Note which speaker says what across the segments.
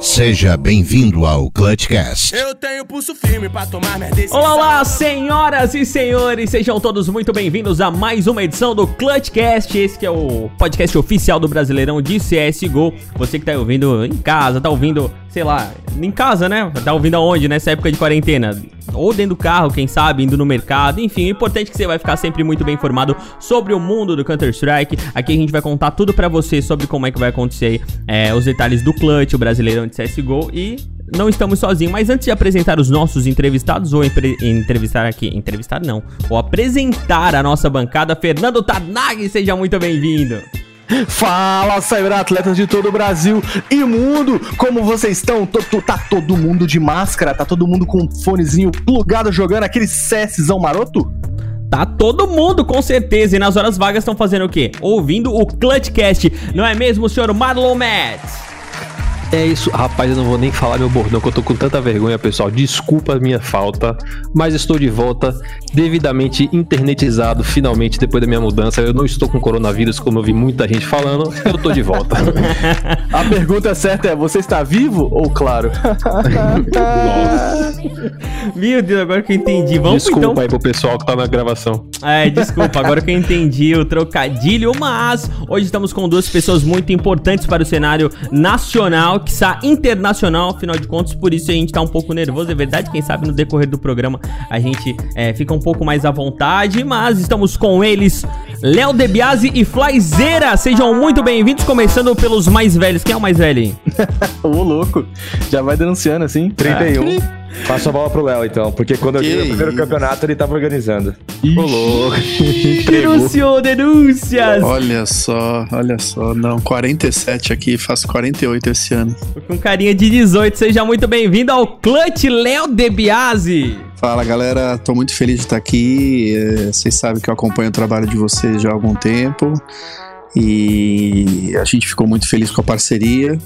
Speaker 1: Seja bem-vindo ao Clutchcast.
Speaker 2: Eu tenho pulso firme pra tomar minha decisão.
Speaker 3: Olá, olá, senhoras e senhores, sejam todos muito bem-vindos a mais uma edição do Clutchcast, esse que é o podcast oficial do Brasileirão de CSGO. Você que tá ouvindo em casa, tá ouvindo, sei lá, em casa, né? Tá ouvindo aonde nessa época de quarentena? Ou dentro do carro, quem sabe, indo no mercado, enfim, o importante é que você vai ficar sempre muito bem informado sobre o mundo do Counter-Strike. Aqui a gente vai contar tudo pra você sobre como é que vai acontecer é, os detalhes do Clutch, o Brasileirão de CSGO e não estamos sozinhos, mas antes de apresentar os nossos entrevistados, ou entrevistar aqui, entrevistar não, ou apresentar a nossa bancada, Fernando Tarnag, seja muito bem-vindo.
Speaker 4: Fala, cyberatletas de todo o Brasil e mundo! Como vocês estão? Tô- tá todo mundo de máscara? Tá todo mundo com um fonezinho plugado jogando aquele CSzão maroto?
Speaker 3: Tá todo mundo, com certeza, e nas horas vagas estão fazendo o quê? Ouvindo o Clutchcast, não é mesmo, senhor Marlon Metz?
Speaker 5: É isso, rapaz, eu não vou nem falar meu bordão, que eu tô com tanta vergonha, pessoal. Desculpa a minha falta, mas estou de volta, devidamente internetizado, finalmente, depois da minha mudança. Eu não estou com coronavírus, como eu vi muita gente falando, eu tô de volta.
Speaker 4: A pergunta certa é: você está vivo ou claro?
Speaker 3: Meu Deus, agora que eu entendi, vamos
Speaker 5: Desculpa
Speaker 3: então...
Speaker 5: aí pro pessoal que tá na gravação.
Speaker 3: É, desculpa, agora que eu entendi o trocadilho, mas hoje estamos com duas pessoas muito importantes para o cenário nacional, que está internacional, afinal de contas, por isso a gente tá um pouco nervoso, é verdade, quem sabe no decorrer do programa a gente é, fica um pouco mais à vontade, mas estamos com eles, Léo Debiase e Flyzeira, sejam muito bem-vindos, começando pelos mais velhos, quem é o mais velho aí?
Speaker 4: Ô, louco! Já vai denunciando assim?
Speaker 6: 31. Passa a bola pro Léo, então, porque quando eu
Speaker 2: Que
Speaker 6: vi o primeiro campeonato, ele tava organizando.
Speaker 5: Ô, louco.
Speaker 3: Denunciou, denúncias!
Speaker 2: Olha só, olha só. Não, 47 aqui, faço 48 esse ano.
Speaker 3: Com carinha de 18, seja muito bem-vindo ao Clutch Léo Debiase!
Speaker 2: Fala galera, tô muito feliz de estar aqui. É, Vocês sabem que eu acompanho o trabalho de vocês já há algum tempo. E a gente ficou muito feliz com a parceria.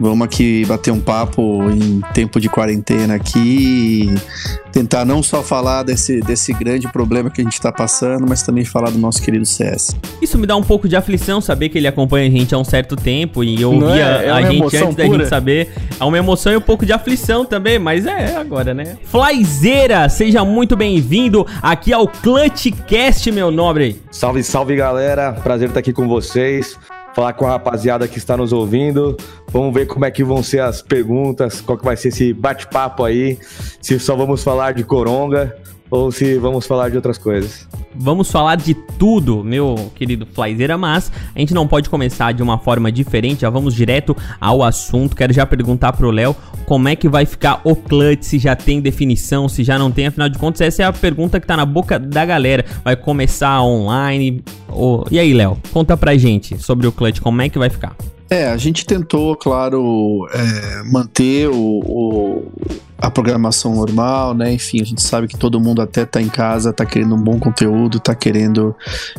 Speaker 2: Vamos aqui bater um papo em tempo de quarentena aqui e tentar não só falar desse, desse grande problema que a gente está passando, mas também falar do nosso querido CS.
Speaker 3: Isso me dá um pouco de aflição saber que ele acompanha a gente há um certo tempo e ouvia
Speaker 4: é? É
Speaker 3: a gente antes da
Speaker 4: pura.
Speaker 3: gente saber. É uma emoção e um pouco de aflição também, mas é agora, né? Flyzeira, seja muito bem-vindo aqui ao Clutchcast, meu nobre.
Speaker 6: Salve, salve galera, prazer estar aqui com vocês. Falar com a rapaziada que está nos ouvindo. Vamos ver como é que vão ser as perguntas, qual que vai ser esse bate-papo aí. Se só vamos falar de coronga ou se vamos falar de outras coisas.
Speaker 3: Vamos falar de tudo, meu querido Flyzeira, mas a gente não pode começar de uma forma diferente, já vamos direto ao assunto. Quero já perguntar pro Léo como é que vai ficar o clutch, se já tem definição, se já não tem, afinal de contas, essa é a pergunta que tá na boca da galera. Vai começar online? Ou... E aí, Léo, conta pra gente sobre o clutch, como é que vai ficar?
Speaker 2: É, a gente tentou, claro, é, manter o, o- a programação normal, né? Enfim, a gente sabe que todo mundo até tá em casa, tá querendo um bom conteúdo, tá querendo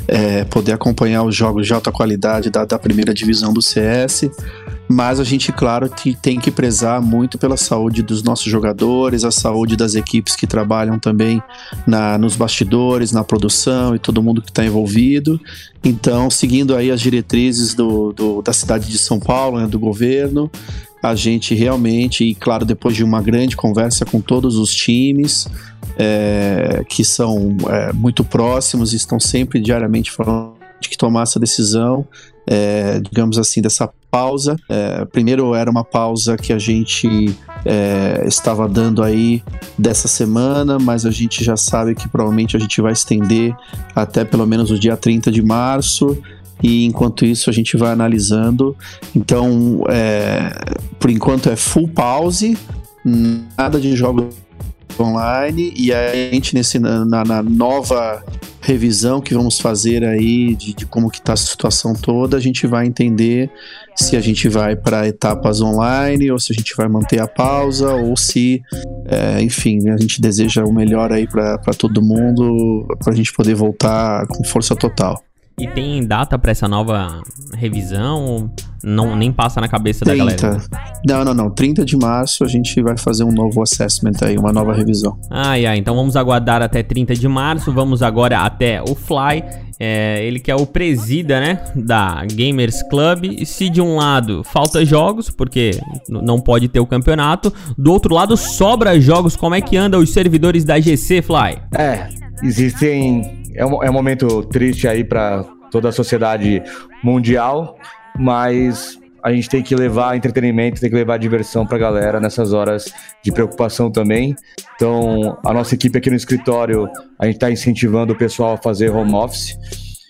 Speaker 2: é, poder acompanhar os jogos de alta qualidade da, da primeira divisão do CS. Mas a gente, claro, que tem que prezar muito pela saúde dos nossos jogadores, a saúde das equipes que trabalham também na, nos bastidores, na produção e todo mundo que está envolvido. Então, seguindo aí as diretrizes do, do- da cidade de São Paulo, né, do governo, a gente realmente, e claro, depois de uma grande conversa com todos os times, é, que são é, muito próximos e estão sempre diariamente falando de que tomar essa decisão, é, digamos assim, dessa pausa. É, primeiro era uma pausa que a gente é, estava dando aí dessa semana, mas a gente já sabe que provavelmente a gente vai estender até pelo menos o dia 30 de março. E enquanto isso a gente vai analisando. Então, é, por enquanto é full pause, nada de jogos online. E a gente nesse, na, na nova revisão que vamos fazer aí de, de como que está a situação toda, a gente vai entender se a gente vai para etapas online ou se a gente vai manter a pausa ou se, é, enfim, a gente deseja o melhor aí para todo mundo para a gente poder voltar com força total.
Speaker 3: E tem data para essa nova revisão? Não, nem passa na cabeça
Speaker 2: 30.
Speaker 3: da galera.
Speaker 2: Não, não, não. 30 de março a gente vai fazer um novo assessment aí, uma nova revisão.
Speaker 3: Ai, ai, então vamos aguardar até 30 de março. Vamos agora até o Fly. É, ele que é o presida, né, da Gamers Club. E se de um lado falta jogos, porque não pode ter o campeonato, do outro lado sobra jogos. Como é que andam os servidores da GC Fly?
Speaker 6: É, existem. É um, é um momento triste aí para toda a sociedade mundial, mas a gente tem que levar entretenimento, tem que levar diversão pra galera nessas horas de preocupação também. Então, a nossa equipe aqui no escritório, a gente está incentivando o pessoal a fazer home office.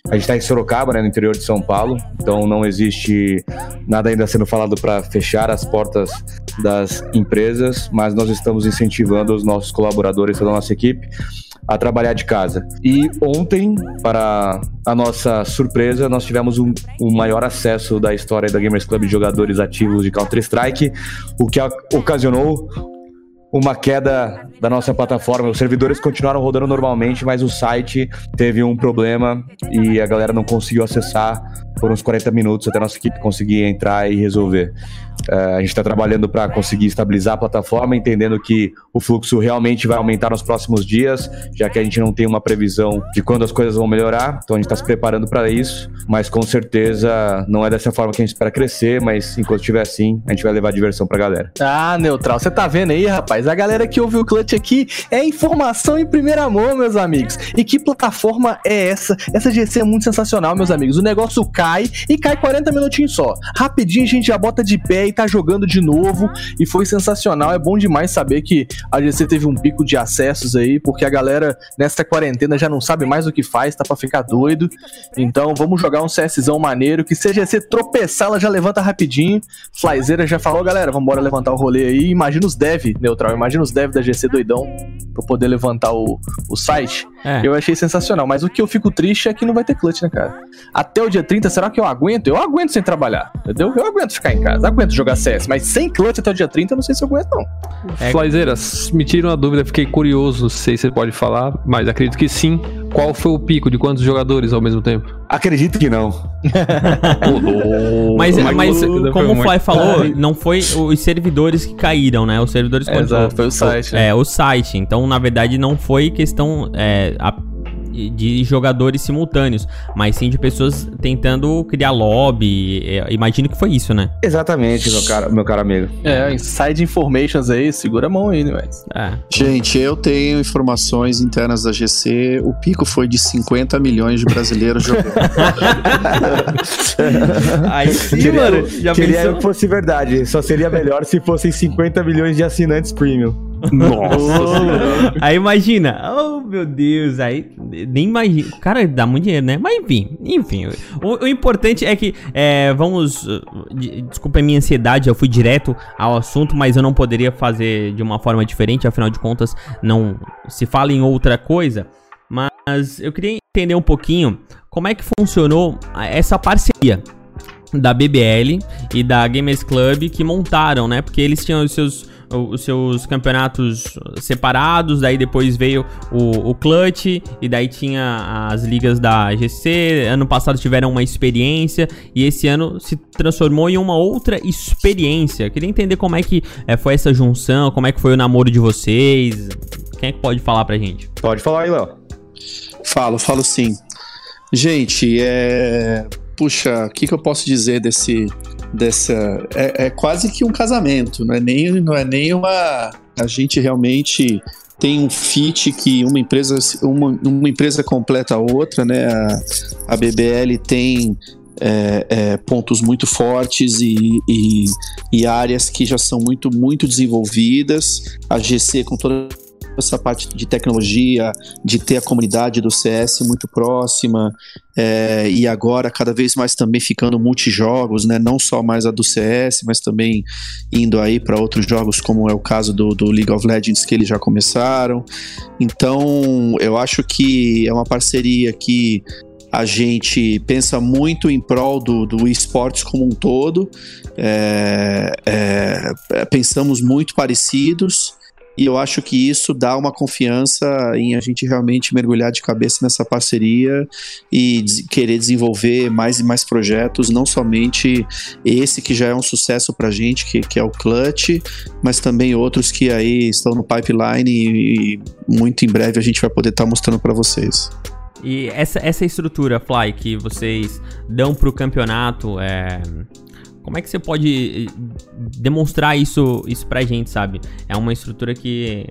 Speaker 6: A gente está em Sorocaba, né, no interior de São Paulo, então não existe nada ainda sendo falado para fechar as portas das empresas, mas nós estamos incentivando os nossos colaboradores, toda a nossa equipe, a trabalhar de casa. E ontem, para a nossa surpresa, nós tivemos um- o maior acesso da história da Gamers Club de jogadores ativos de Counter-Strike, o que ocasionou uma queda da nossa plataforma. Os servidores continuaram rodando normalmente, mas o site teve um problema e a galera não conseguiu acessar por uns 40 minutos até a nossa equipe conseguir entrar e resolver. Eh, a gente está trabalhando para conseguir estabilizar a plataforma, entendendo que o fluxo realmente vai aumentar nos próximos dias, já que a gente não tem uma previsão de quando as coisas vão melhorar. Então a gente está se preparando para isso, mas com certeza não é dessa forma que a gente espera crescer, mas enquanto estiver assim, a gente vai levar diversão para a galera.
Speaker 4: Ah, Neutral, você tá vendo aí, rapaz? A galera que ouviu o Clutch aqui é informação em primeira mão, meus amigos. E que plataforma é essa? Essa GC é muito sensacional, meus amigos. O negócio cai e cai 40 minutinhos só. Rapidinho a gente já bota de pé e tá jogando de novo. E foi sensacional. É bom demais saber que a GC teve um pico de acessos aí, porque a galera nessa quarentena já não sabe mais o que faz, tá pra ficar doido. Então vamos jogar um CSzão maneiro, que se a GC tropeçar, ela já levanta rapidinho. Flyzeira já falou, galera, vamos embora levantar o rolê aí. Imagina os dev, neutral, imagina os dev da GC doidão pra poder levantar o, o site.
Speaker 3: É.
Speaker 4: Eu achei sensacional, mas o que eu fico triste é que não vai ter clutch, né, cara? Até o dia 30, será que eu aguento? Eu aguento sem trabalhar, entendeu? Eu aguento ficar em casa, aguento jogar CS, mas sem clutch até o dia 30, eu não sei se eu aguento, não.
Speaker 3: É.
Speaker 5: Me tira uma dúvida, fiquei curioso, não sei se você pode falar, mas acredito que sim. Qual foi o pico de quantos jogadores ao mesmo tempo?
Speaker 6: Acredito que não.
Speaker 3: Mas,
Speaker 5: Mas
Speaker 3: como o Fly falou, não foi os servidores que caíram, né? Os servidores
Speaker 4: É,
Speaker 3: continuam.
Speaker 4: exato, foi o site, né?
Speaker 3: É, o site. Então, na verdade, não foi questão é, a- de jogadores simultâneos, mas sim de pessoas tentando criar lobby. É, imagino que foi isso, né?
Speaker 6: Exatamente, meu cara, meu caro amigo.
Speaker 4: É, inside informations aí, segura a mão aí, né, mas.
Speaker 3: É.
Speaker 2: Gente, eu tenho informações internas da GC. O pico foi de 50 milhões de brasileiros jogando.
Speaker 3: Aí sim,
Speaker 6: Queria,
Speaker 3: mano. Já
Speaker 6: queria
Speaker 3: pensou?
Speaker 6: que fosse verdade. Só seria melhor se fossem 50 milhões de assinantes premium.
Speaker 5: Nossa
Speaker 3: Aí imagina, oh meu Deus, aí nem imagina. O cara dá muito dinheiro, né? Mas enfim, enfim. O, o importante é que, é, vamos. de- Desculpa a minha ansiedade, eu fui direto ao assunto, mas eu não poderia fazer de uma forma diferente, afinal de contas, não se fala em outra coisa. Mas eu queria entender um pouquinho como é que funcionou essa parceria da BBL e da Gamers Club que montaram, né? Porque eles tinham os seus, os seus campeonatos separados, daí depois veio o, o Clutch, e daí tinha as ligas da GC. Ano passado tiveram uma experiência, e esse ano se transformou em uma outra experiência. Queria entender como é que eh, foi essa junção, como é que foi o namoro de vocês. Quem é que pode falar pra gente?
Speaker 6: Pode falar aí, Léo.
Speaker 2: Falo, falo sim. Gente, é. Puxa, o que, que eu posso dizer desse. Dessa. É, é quase que um casamento, não é nem, não é nem uma. A gente realmente tem um fit que uma empresa, uma, uma empresa completa a outra, né? A, a BBL tem. é, é, pontos muito fortes e, e, e áreas que já são muito, muito desenvolvidas. A GC, com toda essa parte de tecnologia, de ter a comunidade do CS muito próxima, é, e agora cada vez mais também ficando multijogos, né? Não só mais a do CS, mas também indo aí para outros jogos, como é o caso do, do League of Legends que eles já começaram. Então, eu acho que é uma parceria que a gente pensa muito em prol do, do esportes como um todo, é, é, pensamos muito parecidos. E eu acho que isso dá uma confiança em a gente realmente mergulhar de cabeça nessa parceria e querer desenvolver mais e mais projetos, não somente esse que já é um sucesso pra gente, que, que é o Clutch, mas também outros que aí estão no pipeline e, e muito em breve a gente vai poder estar tá mostrando para vocês.
Speaker 3: E essa, essa estrutura, Fly, que vocês dão pro campeonato, é... Como é que você pode eh, demonstrar isso, isso pra gente, sabe? É uma estrutura que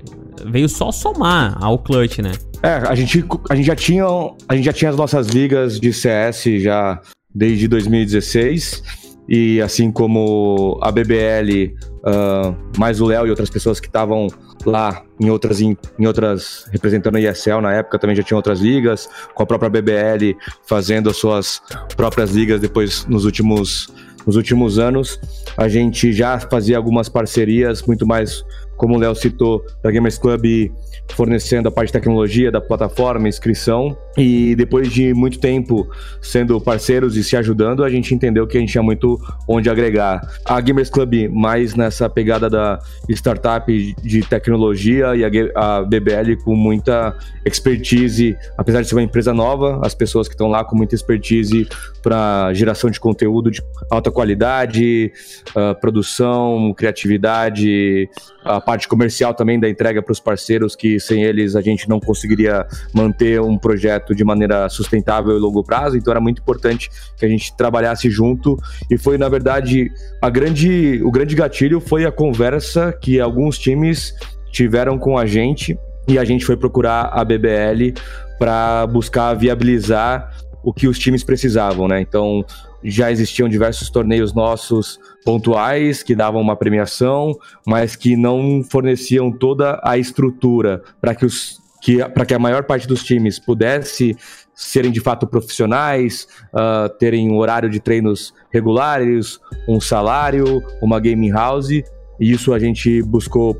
Speaker 3: veio só somar ao Clutch, né?
Speaker 6: É, a gente, a gente já tinha a gente já tinha as nossas ligas de CS já desde 2016 e assim como a BBL, uh, ah, mais o Léo e outras pessoas que estavam lá em outras, em, em, outras, representando a ESL na época, também já tinha outras ligas, com a própria BBL fazendo as suas próprias ligas depois nos últimos, nos últimos anos. A gente já fazia algumas parcerias, muito mais, como o Léo citou, da Gamers Club fornecendo a parte de tecnologia da plataforma, inscrição. E depois de muito tempo sendo parceiros e se ajudando, a gente entendeu que a gente tinha muito onde agregar. A Gamers Club mais nessa pegada da startup de tecnologia e a BBL com muita expertise, apesar de ser uma empresa nova, as pessoas que estão lá com muita expertise para geração de conteúdo de alta qualidade, uh, produção, criatividade, a parte comercial também da entrega para os parceiros, que sem eles a gente não conseguiria manter um projeto de maneira sustentável e longo prazo. Então era muito importante que a gente trabalhasse junto. E foi, na verdade, a grande, o grande gatilho foi a conversa que alguns times tiveram com a gente e a gente foi procurar a BBL para buscar viabilizar o que os times precisavam, né? Então, já existiam diversos torneios nossos pontuais que davam uma premiação, mas que não forneciam toda a estrutura para que os que para que a maior parte dos times pudesse serem de fato profissionais, uh, terem um horário de treinos regulares, um salário, uma gaming house. E isso a gente buscou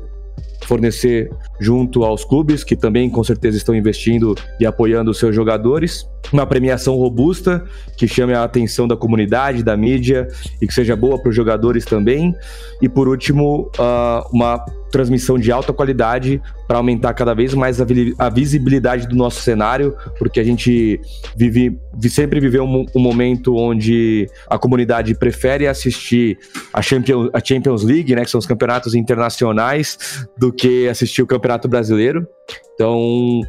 Speaker 6: fornecer junto aos clubes, que também com certeza estão investindo e apoiando os seus jogadores. Uma premiação robusta, que chame a atenção da comunidade, da mídia e que seja boa para os jogadores também. E por último, uh, uma transmissão de alta qualidade para aumentar cada vez mais a, a, visibilidade do nosso cenário, porque a gente vive, sempre viveu um, um, momento onde a comunidade prefere assistir a Champions, a Champions League, né, que são os campeonatos internacionais, do que assistir o Campeonato Brasileiro. Então,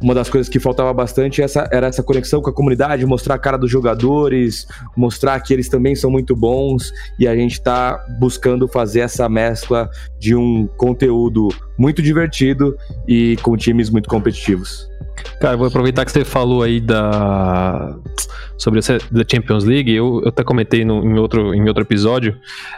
Speaker 6: uma das coisas que faltava bastante essa, era essa conexão com a comunidade, mostrar a cara dos jogadores, mostrar que eles também são muito bons e a gente está buscando fazer essa mescla de um conteúdo muito divertido e com times muito competitivos.
Speaker 5: Cara, vou aproveitar que você falou aí da sobre a da Champions League, eu, eu até comentei no, em, outro, em outro episódio,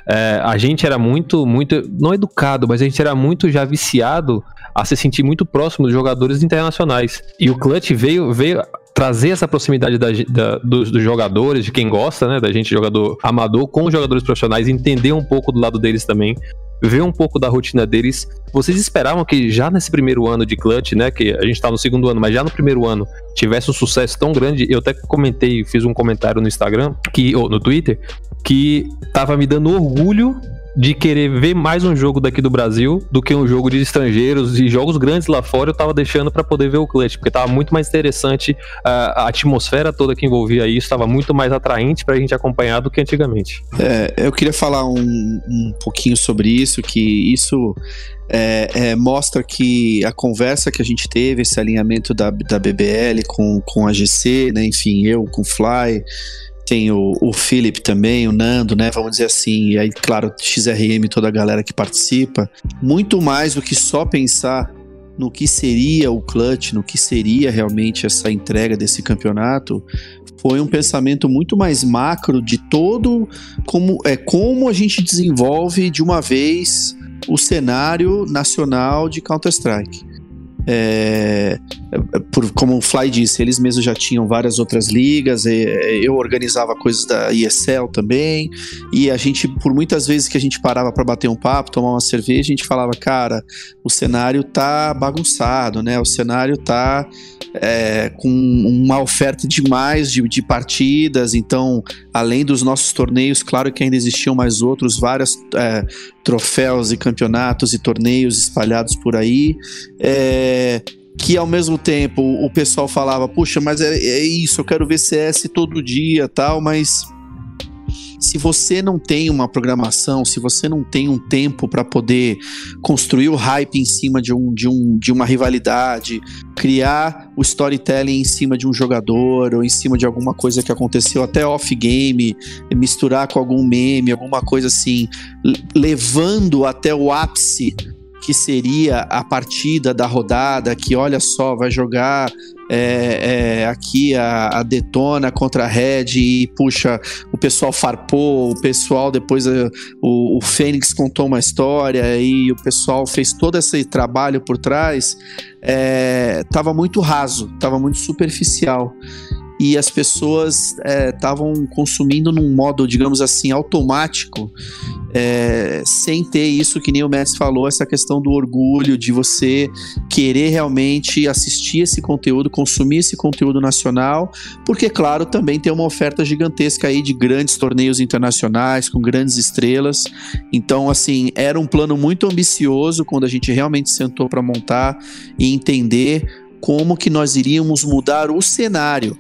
Speaker 5: é, a gente era muito, muito, não educado, mas a gente era muito já viciado a se sentir muito próximo dos jogadores internacionais. E o Clutch veio, veio trazer essa proximidade da, da, dos, dos, jogadores, de quem gosta, né, da gente jogador amador, com os jogadores profissionais, entender um pouco do lado deles também, ver um pouco da rotina deles. Vocês esperavam que já nesse primeiro ano de Clutch, né, que a gente tá no segundo ano, mas já no primeiro ano tivesse um sucesso tão grande? Eu até comentei, fiz um comentário no Instagram, que ou no Twitter, que tava me dando orgulho de querer ver mais um jogo daqui do Brasil do que um jogo de estrangeiros e jogos grandes lá fora eu tava deixando para poder ver o clutch, porque tava muito mais interessante a, a atmosfera toda que envolvia isso, estava muito mais atraente pra gente acompanhar do que antigamente.
Speaker 2: É, eu queria falar um, um pouquinho sobre isso, que isso é, é, mostra que a conversa que a gente teve, esse alinhamento da, da BBL com, com a GC, né, enfim, eu com o Fly, tem o, o Philip também, o Nando, né? Vamos dizer assim, e aí, claro, XRM, toda a galera que participa. Muito mais do que só pensar no que seria o clutch, no que seria realmente essa entrega desse campeonato, foi um pensamento muito mais macro de todo como é como a gente desenvolve de uma vez o cenário nacional de Counter Strike. É, por, como o Fly disse, eles mesmos já tinham várias outras ligas, eu organizava coisas da ESL também, e a gente, por muitas vezes que a gente parava para bater um papo, tomar uma cerveja, a gente falava, cara, o cenário tá bagunçado, né? O cenário tá é, com uma oferta demais de, de partidas, então, além dos nossos torneios, claro que ainda existiam mais outros, vários é, troféus e campeonatos e torneios espalhados por aí. É, que ao mesmo tempo o pessoal falava, puxa, mas é, é, isso, eu quero ver CS todo dia tal, mas se você não tem uma programação, se você não tem um tempo para poder construir o hype em cima de, um, de, um, de uma rivalidade, criar o storytelling em cima de um jogador ou em cima de alguma coisa que aconteceu até off-game, misturar com algum meme, alguma coisa assim, levando até o ápice que seria a partida da rodada, que olha só, vai jogar é, é, aqui a, a, Detona contra a Red e puxa, o pessoal farpou, o pessoal depois a, o, o Fênix contou uma história e o pessoal fez todo esse trabalho por trás, é, tava muito raso, tava muito superficial e as pessoas estavam é, consumindo num modo, digamos assim, automático, é, sem ter isso que nem o Messi falou, essa questão do orgulho, de você querer realmente assistir esse conteúdo, consumir esse conteúdo nacional, porque, claro, também tem uma oferta gigantesca aí de grandes torneios internacionais, com grandes estrelas. Então, assim, era um plano muito ambicioso quando a gente realmente sentou para montar e entender como que nós iríamos mudar o cenário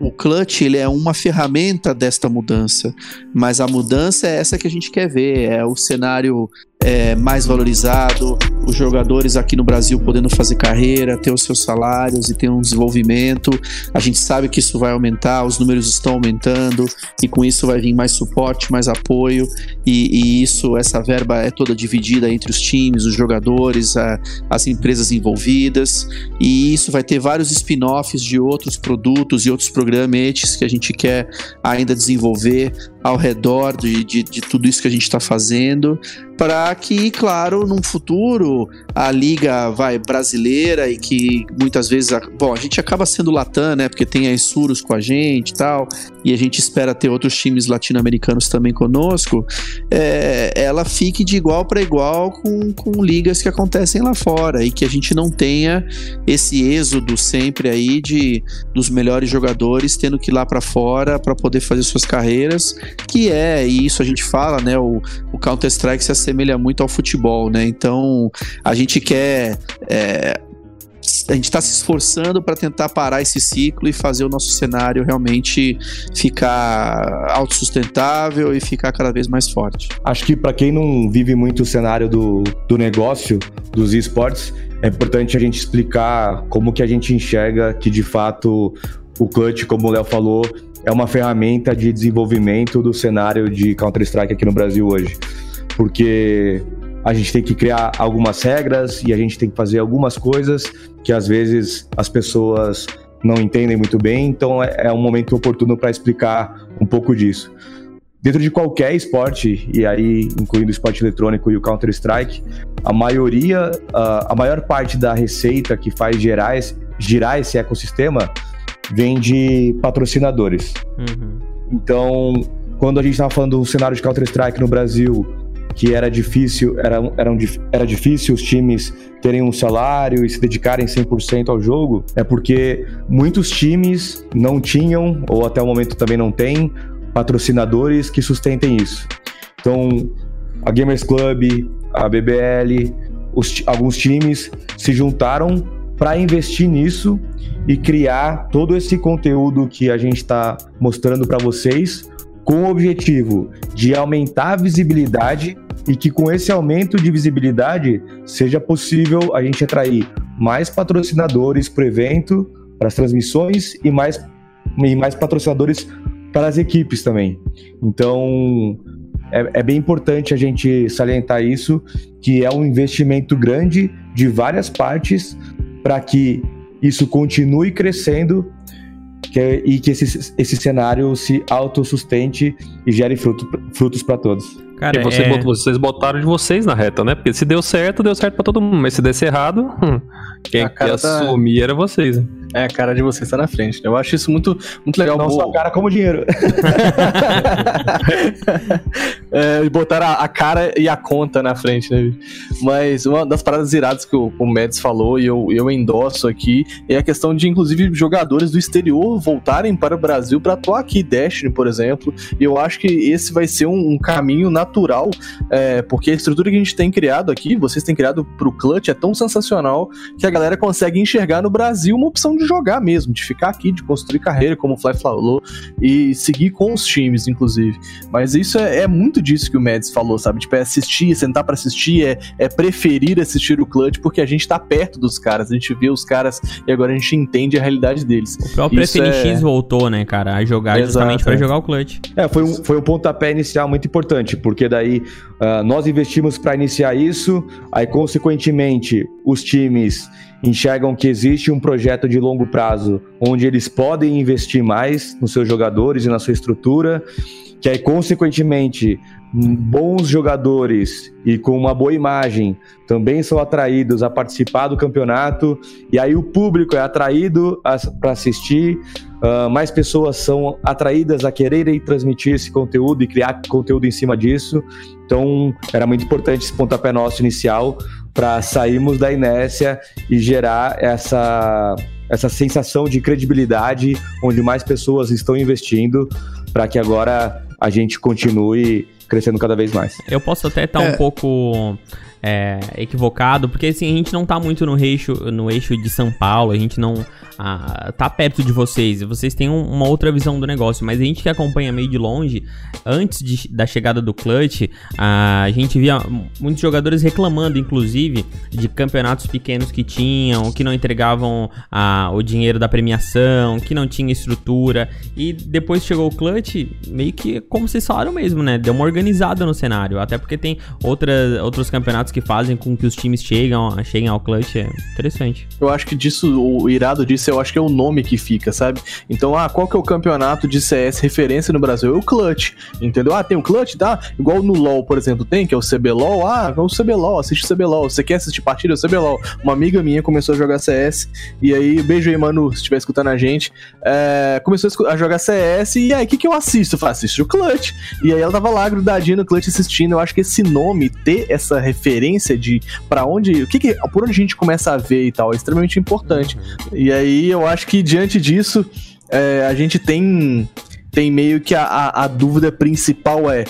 Speaker 2: o clutch ele é uma ferramenta desta mudança, mas a mudança é essa que a gente quer ver, é o cenário é, mais valorizado, os jogadores aqui no Brasil podendo fazer carreira, ter os seus salários e ter um desenvolvimento. A gente sabe que isso vai aumentar, os números estão aumentando e com isso vai vir mais suporte, mais apoio e, e isso, essa verba é toda dividida entre os times, os jogadores, a, as empresas envolvidas e isso vai ter vários spin-offs de outros produtos e outros programetes que a gente quer ainda desenvolver ao redor de, de, de tudo isso que a gente está fazendo para que, claro, num futuro a liga vai brasileira e que muitas vezes, bom, a gente acaba sendo Latam, né? Porque tem a Insuros com a gente e tal, e a gente espera ter outros times latino-americanos também conosco. É, ela fique de igual para igual com, com ligas que acontecem lá fora e que a gente não tenha esse êxodo sempre aí de dos melhores jogadores tendo que ir lá para fora para poder fazer suas carreiras, que é, e isso a gente fala, né? O, o Counter-Strike se assemelha muito ao futebol, né? Então a gente quer. É, a gente está se esforçando para tentar parar esse ciclo e fazer o nosso cenário realmente ficar autossustentável e ficar cada vez mais forte.
Speaker 6: Acho que para quem não vive muito o cenário do, do negócio dos esportes, é importante a gente explicar como que a gente enxerga que de fato o Clutch, como o Léo falou, é uma ferramenta de desenvolvimento do cenário de Counter-Strike aqui no Brasil hoje porque a gente tem que criar algumas regras e a gente tem que fazer algumas coisas que às vezes as pessoas não entendem muito bem, então é, é um momento oportuno para explicar um pouco disso. Dentro de qualquer esporte, e aí incluindo o esporte eletrônico e o Counter-Strike, a maioria, a, maior parte da receita que faz gerar esse, girar esse ecossistema vem de patrocinadores. Uhum. Então, quando a gente estava falando do cenário de Counter-Strike no Brasil, que era difícil, era, era, era difícil os times terem um salário e se dedicarem 100% ao jogo, é porque muitos times não tinham, ou até o momento também não têm, patrocinadores que sustentem isso. Então, a Gamers Club, a BBL, os, alguns times se juntaram para investir nisso e criar todo esse conteúdo que a gente está mostrando para vocês com o objetivo de aumentar a visibilidade e que com esse aumento de visibilidade seja possível a gente atrair mais patrocinadores para o evento, para as transmissões e mais, e mais patrocinadores para as equipes também. Então é, é bem importante a gente salientar isso, que é um investimento grande de várias partes para que isso continue crescendo que, e que esse, esse cenário se autossustente e gere fruto, frutos para todos.
Speaker 3: Cara,
Speaker 5: Porque você
Speaker 3: é-
Speaker 5: botou- vocês botaram de vocês na reta, né? Porque se deu certo, deu certo pra todo mundo. Mas se desse errado, hum, quem
Speaker 4: tá-
Speaker 5: assumir era vocês. né?
Speaker 4: É, a cara de vocês tá na frente. Eu acho isso muito, muito legal.
Speaker 6: Não só cara como dinheiro.
Speaker 4: é, botaram a, a cara e a conta na frente, né? Mas uma das paradas iradas que o, o Mads falou e eu, eu endosso aqui é a questão de, inclusive, jogadores do exterior voltarem para o Brasil para atuar aqui. Destiny, por exemplo. E eu acho que esse vai ser um, um caminho natural, é, porque a estrutura que a gente tem criado aqui, vocês têm criado pro Clutch, é tão sensacional que a galera consegue enxergar no Brasil uma opção de jogar mesmo, de ficar aqui, de construir carreira, como o Fly falou, e seguir com os times, inclusive. Mas isso é, é muito disso que o Mads falou, sabe? Tipo, é assistir, sentar pra assistir, é, é preferir assistir o Clutch, porque a gente tá perto dos caras, a gente vê os caras e agora a gente entende a realidade deles.
Speaker 3: O próprio FNX
Speaker 4: é-
Speaker 3: voltou, né, cara, a jogar
Speaker 4: Exato,
Speaker 3: justamente pra
Speaker 4: é.
Speaker 3: jogar o clutch.
Speaker 6: É, foi um, foi um pontapé inicial muito importante, porque daí ah, nós investimos para iniciar isso, aí, consequentemente, os times enxergam que existe um projeto de longo prazo onde eles podem investir mais nos seus jogadores e na sua estrutura, que aí, consequentemente, bons jogadores e com uma boa imagem também são atraídos a participar do campeonato, e aí o público é atraído para assistir, ah, mais pessoas são atraídas a quererem transmitir esse conteúdo e criar conteúdo em cima disso. Então, era muito importante esse pontapé nosso inicial para sairmos da inércia e gerar essa, essa sensação de credibilidade, onde mais pessoas estão investindo, para que agora a gente continue crescendo cada vez mais.
Speaker 3: Eu posso até estar
Speaker 2: É.
Speaker 3: um pouco é, equivocado, porque assim, a gente não tá muito no eixo, no eixo de São Paulo, a gente não ah, tá perto de vocês, vocês têm um- uma outra visão do negócio, mas a gente que acompanha meio de longe, antes de- da chegada do Clutch, ah, a gente via muitos jogadores reclamando, inclusive, de campeonatos pequenos que tinham, que não entregavam ah, o dinheiro da premiação, que não tinha estrutura, e depois chegou o Clutch, meio que como vocês falaram mesmo, né? Deu uma organizada no cenário, até porque tem outra, outros campeonatos que fazem com que os times chegam, cheguem ao Clutch, é interessante.
Speaker 4: Eu acho que disso, o irado disso, eu acho que é o nome que fica, sabe? Então, ah, qual que é o campeonato de CS referência no Brasil? É o Clutch, entendeu? Ah, tem o Clutch, tá? Igual no LoL, por exemplo, tem, que é o CBLOL. Ah, é o CBLOL, assiste o CBLOL. Você quer assistir partida? É o CBLOL. Uma amiga minha começou a jogar CS, e aí, beijo aí, Manu, se estiver escutando a gente, é, começou a jogar CS, e aí, o que que eu assisto? Eu falei, assisto o Clutch. E aí ela tava lá, grudadinha no Clutch assistindo. Eu acho que esse nome, ter essa referência de pra onde, o que que, por onde a gente começa a ver e tal, é extremamente importante. E aí eu acho que diante disso, é, a gente tem tem meio que a, a, a dúvida principal é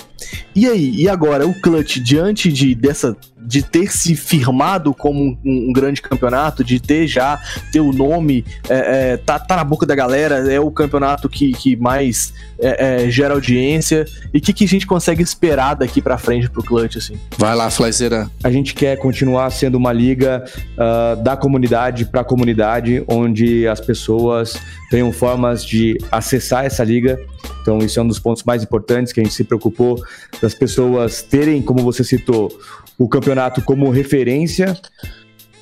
Speaker 4: e aí, e agora o Clutch diante de dessa de ter se firmado como um, um grande campeonato, de ter já ter o nome, é, é, tá, tá na boca da galera, é o campeonato que, que mais é, é, gera audiência. E o que, que a gente consegue esperar daqui pra frente pro Clutch, assim?
Speaker 2: Vai lá, Flyzeira.
Speaker 6: A gente quer continuar sendo uma liga ah, da comunidade para a comunidade, onde as pessoas tenham formas de acessar essa liga. Então, isso é um dos pontos mais importantes que a gente se preocupou das pessoas terem, como você citou, o campeonato como referência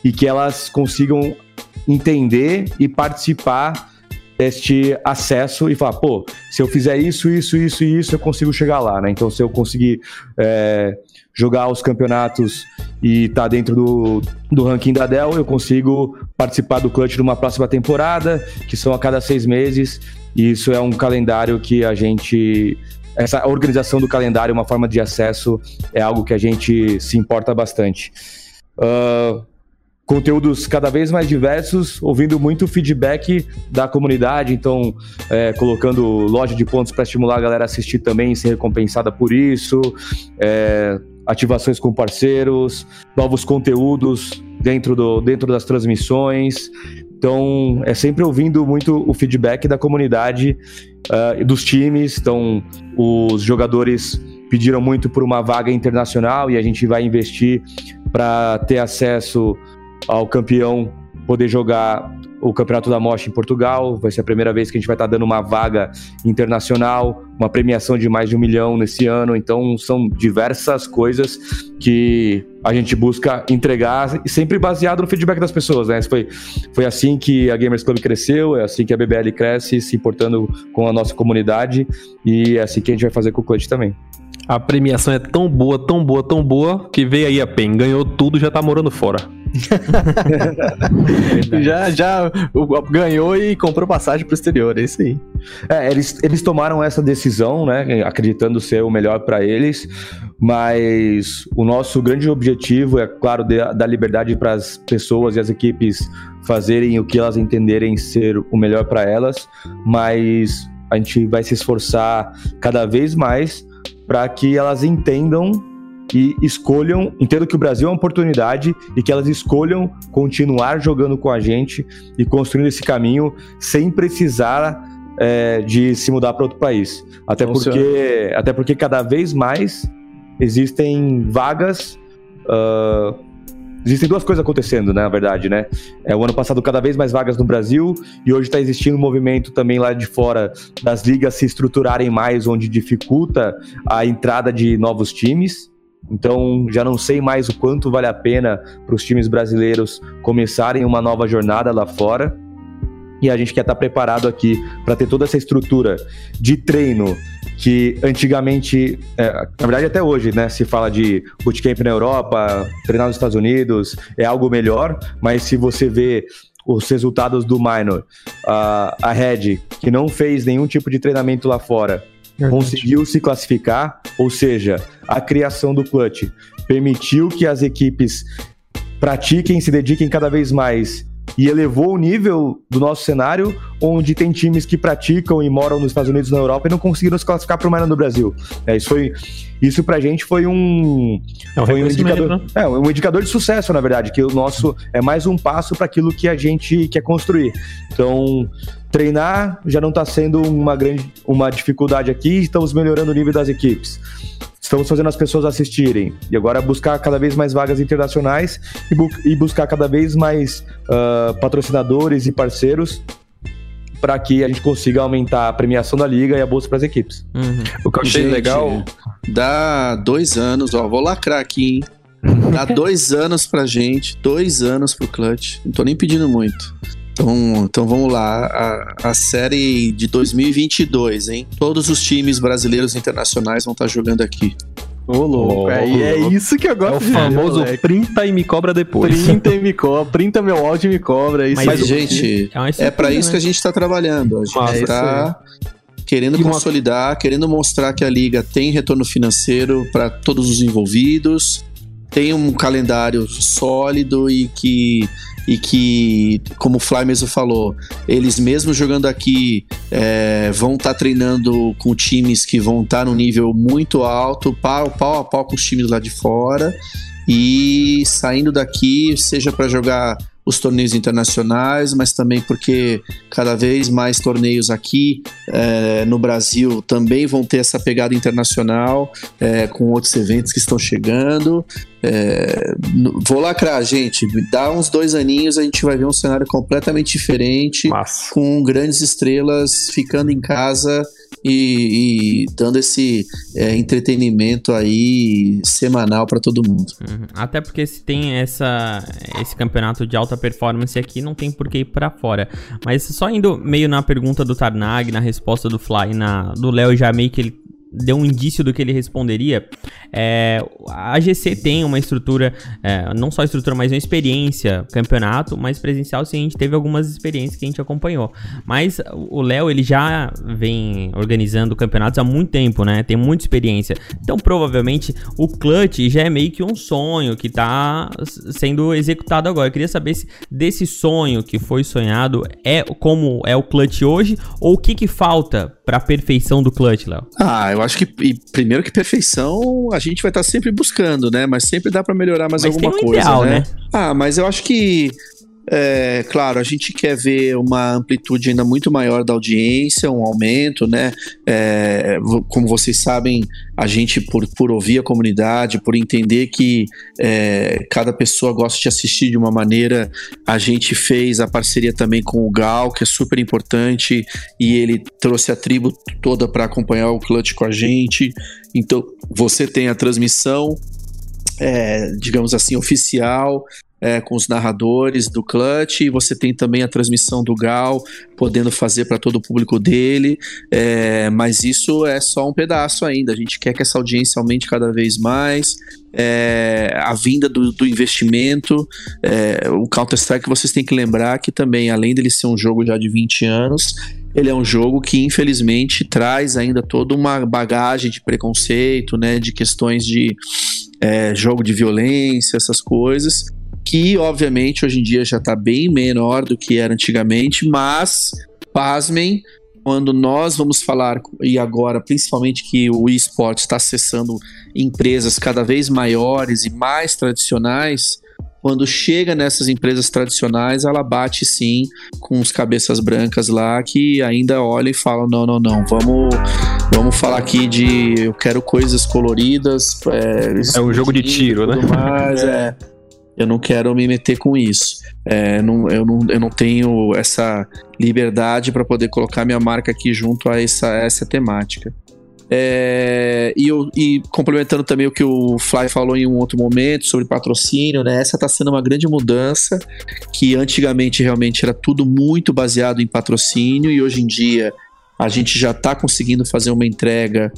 Speaker 6: e que elas consigam entender e participar deste acesso e falar, pô, se eu fizer isso, isso, isso e isso, eu consigo chegar lá, né? Então, se eu conseguir é, jogar os campeonatos e tá dentro do, do ranking da Dell, eu consigo participar do clutch numa próxima temporada, que são a cada seis meses, e isso é um calendário que a gente. Essa organização do calendário, uma forma de acesso, é algo que a gente se importa bastante. Ah, conteúdos cada vez mais diversos, ouvindo muito feedback da comunidade, então é, colocando loja de pontos para estimular a galera a assistir também, ser recompensada por isso, é, ativações com parceiros, novos conteúdos dentro, do, dentro das transmissões. Então, é sempre ouvindo muito o feedback da comunidade e dos times. Então, os jogadores pediram muito por uma vaga internacional e a gente vai investir para ter acesso ao campeão poder jogar o Campeonato da Mocha em Portugal. Vai ser a primeira vez que a gente vai estar dando uma vaga internacional, uma premiação de mais de um milhão nesse ano. Então, são diversas coisas que a gente busca entregar sempre baseado no feedback das pessoas, né? Foi, foi assim que a Gamers Club cresceu, é assim que a BBL cresce, se importando com a nossa comunidade e é assim que a gente vai fazer com o Clutch também.
Speaker 5: A premiação é tão boa, tão boa, tão boa, que veio aí a PEN, ganhou tudo já tá morando fora.
Speaker 4: já já ganhou e comprou passagem pro exterior, é isso aí.
Speaker 6: É, eles, eles tomaram essa decisão, né? Acreditando ser o melhor para eles, mas o nosso grande objetivo é, claro, dar liberdade para as pessoas e as equipes fazerem o que elas entenderem ser o melhor para elas, mas a gente vai se esforçar cada vez mais para que elas entendam e escolham, entendam que o Brasil é uma oportunidade e que elas escolham continuar jogando com a gente e construindo esse caminho sem precisar é, de se mudar para outro país. Até porque, até porque cada vez mais existem vagas. ah, existem duas coisas acontecendo, né, na verdade, né? É, o ano passado, cada vez mais vagas no Brasil, e hoje está existindo um movimento também lá de fora das ligas se estruturarem mais, onde dificulta a entrada de novos times. Então, já não sei mais o quanto vale a pena para os times brasileiros começarem uma nova jornada lá fora. E a gente quer estar preparado aqui para ter toda essa estrutura de treino que antigamente, é, na verdade até hoje, né, se fala de bootcamp na Europa, treinar nos Estados Unidos, é algo melhor, mas se você vê os resultados do minor, a, a Red, que não fez nenhum tipo de treinamento lá fora, conseguiu se classificar, ou seja, a criação do clutch permitiu que as equipes pratiquem, se dediquem cada vez mais e elevou o nível do nosso cenário, onde tem times que praticam e moram nos Estados Unidos na Europa e não conseguiram se classificar para o Minor no Brasil. É, isso foi, isso pra gente foi um,
Speaker 5: É um
Speaker 6: foi um indicador,
Speaker 5: né?
Speaker 6: é, um indicador de sucesso, na verdade, que o nosso é mais um passo para aquilo que a gente quer construir. Então, treinar já não está sendo uma grande uma dificuldade aqui, estamos melhorando o nível das equipes. Estamos fazendo as pessoas assistirem. E agora buscar cada vez mais vagas internacionais e, bu- e buscar cada vez mais ah, patrocinadores e parceiros para que a gente consiga aumentar a premiação da liga e a bolsa para as equipes.
Speaker 3: Uhum.
Speaker 5: O que eu achei
Speaker 2: Gente,
Speaker 5: legal.
Speaker 2: Dá dois anos, ó. Vou lacrar aqui, hein? Dá dois anos pra gente, dois anos pro Clutch. Não tô nem pedindo muito. Então, então vamos lá. A, a série de 2022, hein? Todos os times brasileiros e internacionais vão estar jogando aqui.
Speaker 4: Ô, louco. É
Speaker 5: louco.
Speaker 4: isso que eu
Speaker 5: É
Speaker 4: gosto
Speaker 5: o
Speaker 4: de ver,
Speaker 5: famoso
Speaker 4: moleque.
Speaker 5: printa e me cobra depois.
Speaker 4: Printa e me cobra, printa meu áudio e me cobra. é Isso
Speaker 2: Mas, gente,
Speaker 3: É,
Speaker 2: é pra
Speaker 3: estrutura,
Speaker 2: isso
Speaker 3: né?
Speaker 2: que a gente tá trabalhando. A gente
Speaker 5: Massa,
Speaker 2: tá querendo
Speaker 5: E uma-
Speaker 2: consolidar, querendo mostrar que a liga tem retorno financeiro para todos os envolvidos, tem um calendário sólido e que e que, como o Fly mesmo falou, eles mesmo jogando aqui é, vão estar treinando com times que vão estar num nível muito alto, pau, pau a pau com os times lá de fora, e saindo daqui, seja para jogar os torneios internacionais, mas também porque cada vez mais torneios aqui é, no Brasil também vão ter essa pegada internacional, é, com outros eventos que estão chegando. É, vou lacrar, gente. Dá uns dois aninhos, a gente vai ver um cenário completamente diferente,
Speaker 5: Massa.
Speaker 2: com grandes estrelas ficando em casa e, e dando esse é, entretenimento aí semanal para todo mundo.
Speaker 3: Uhum. Até porque se tem essa, esse campeonato de alta performance aqui, não tem por que ir pra fora. Mas só indo meio na pergunta do Tarnag, na resposta do Fly, na, do Léo já meio que ele deu um indício do que ele responderia. É, a GC tem uma estrutura, é, não só estrutura, mas uma experiência, campeonato, mas presencial sim, a gente teve algumas experiências que a gente acompanhou. Mas o Léo, ele já vem organizando campeonatos há muito tempo, né? Tem muita experiência. Então, provavelmente, o Clutch já é meio que um sonho que tá sendo executado agora. Eu queria saber se desse sonho que foi sonhado é como é o Clutch hoje ou o que que falta pra perfeição do Clutch, Léo?
Speaker 2: Ah, eu acho que e primeiro que perfeição a gente vai estar sempre buscando, né? Mas sempre dá para melhorar mais
Speaker 3: Mas
Speaker 2: alguma
Speaker 3: tem um
Speaker 2: coisa,
Speaker 3: ideal,
Speaker 2: né?
Speaker 3: né?
Speaker 2: Ah, mas eu acho que é, claro, a gente quer ver uma amplitude ainda muito maior da audiência, um aumento, né? É, como vocês sabem, a gente, por, por ouvir a comunidade, por entender que é, cada pessoa gosta de assistir de uma maneira, a gente fez a parceria também com o Gal, que é super importante, e ele trouxe a tribo toda para acompanhar o Clutch com a gente. Então, você tem a transmissão, é, digamos assim, oficial. É, com os narradores do Clutch, e você tem também a transmissão do Gal, podendo fazer para todo o público dele, é, mas isso é só um pedaço ainda. A gente quer que essa audiência aumente cada vez mais. É, a vinda do, do investimento, é, o Counter-Strike vocês têm que lembrar que também, além dele ser um jogo já de 20 anos, ele é um jogo que infelizmente traz ainda toda uma bagagem de preconceito, né, de questões de é, jogo de violência, essas coisas, que obviamente hoje em dia já está bem menor do que era antigamente, mas pasmem, quando nós vamos falar, e agora principalmente que o esporte está acessando empresas cada vez maiores e mais tradicionais, quando chega nessas empresas tradicionais, ela bate sim com os cabeças brancas lá que ainda olham e falam: não, não, não, vamos, vamos falar aqui de eu quero coisas coloridas.
Speaker 5: É, é um jogo de tiro, né?
Speaker 2: Mais, é. Eu não quero me meter com isso. É, não, eu, não, eu não tenho essa liberdade para poder colocar minha marca aqui junto a essa, essa temática. É, e, eu, e, complementando também o que o Fly falou em um outro momento sobre patrocínio, né? Essa está sendo uma grande mudança, que antigamente realmente era tudo muito baseado em patrocínio e hoje em dia a gente já está conseguindo fazer uma entrega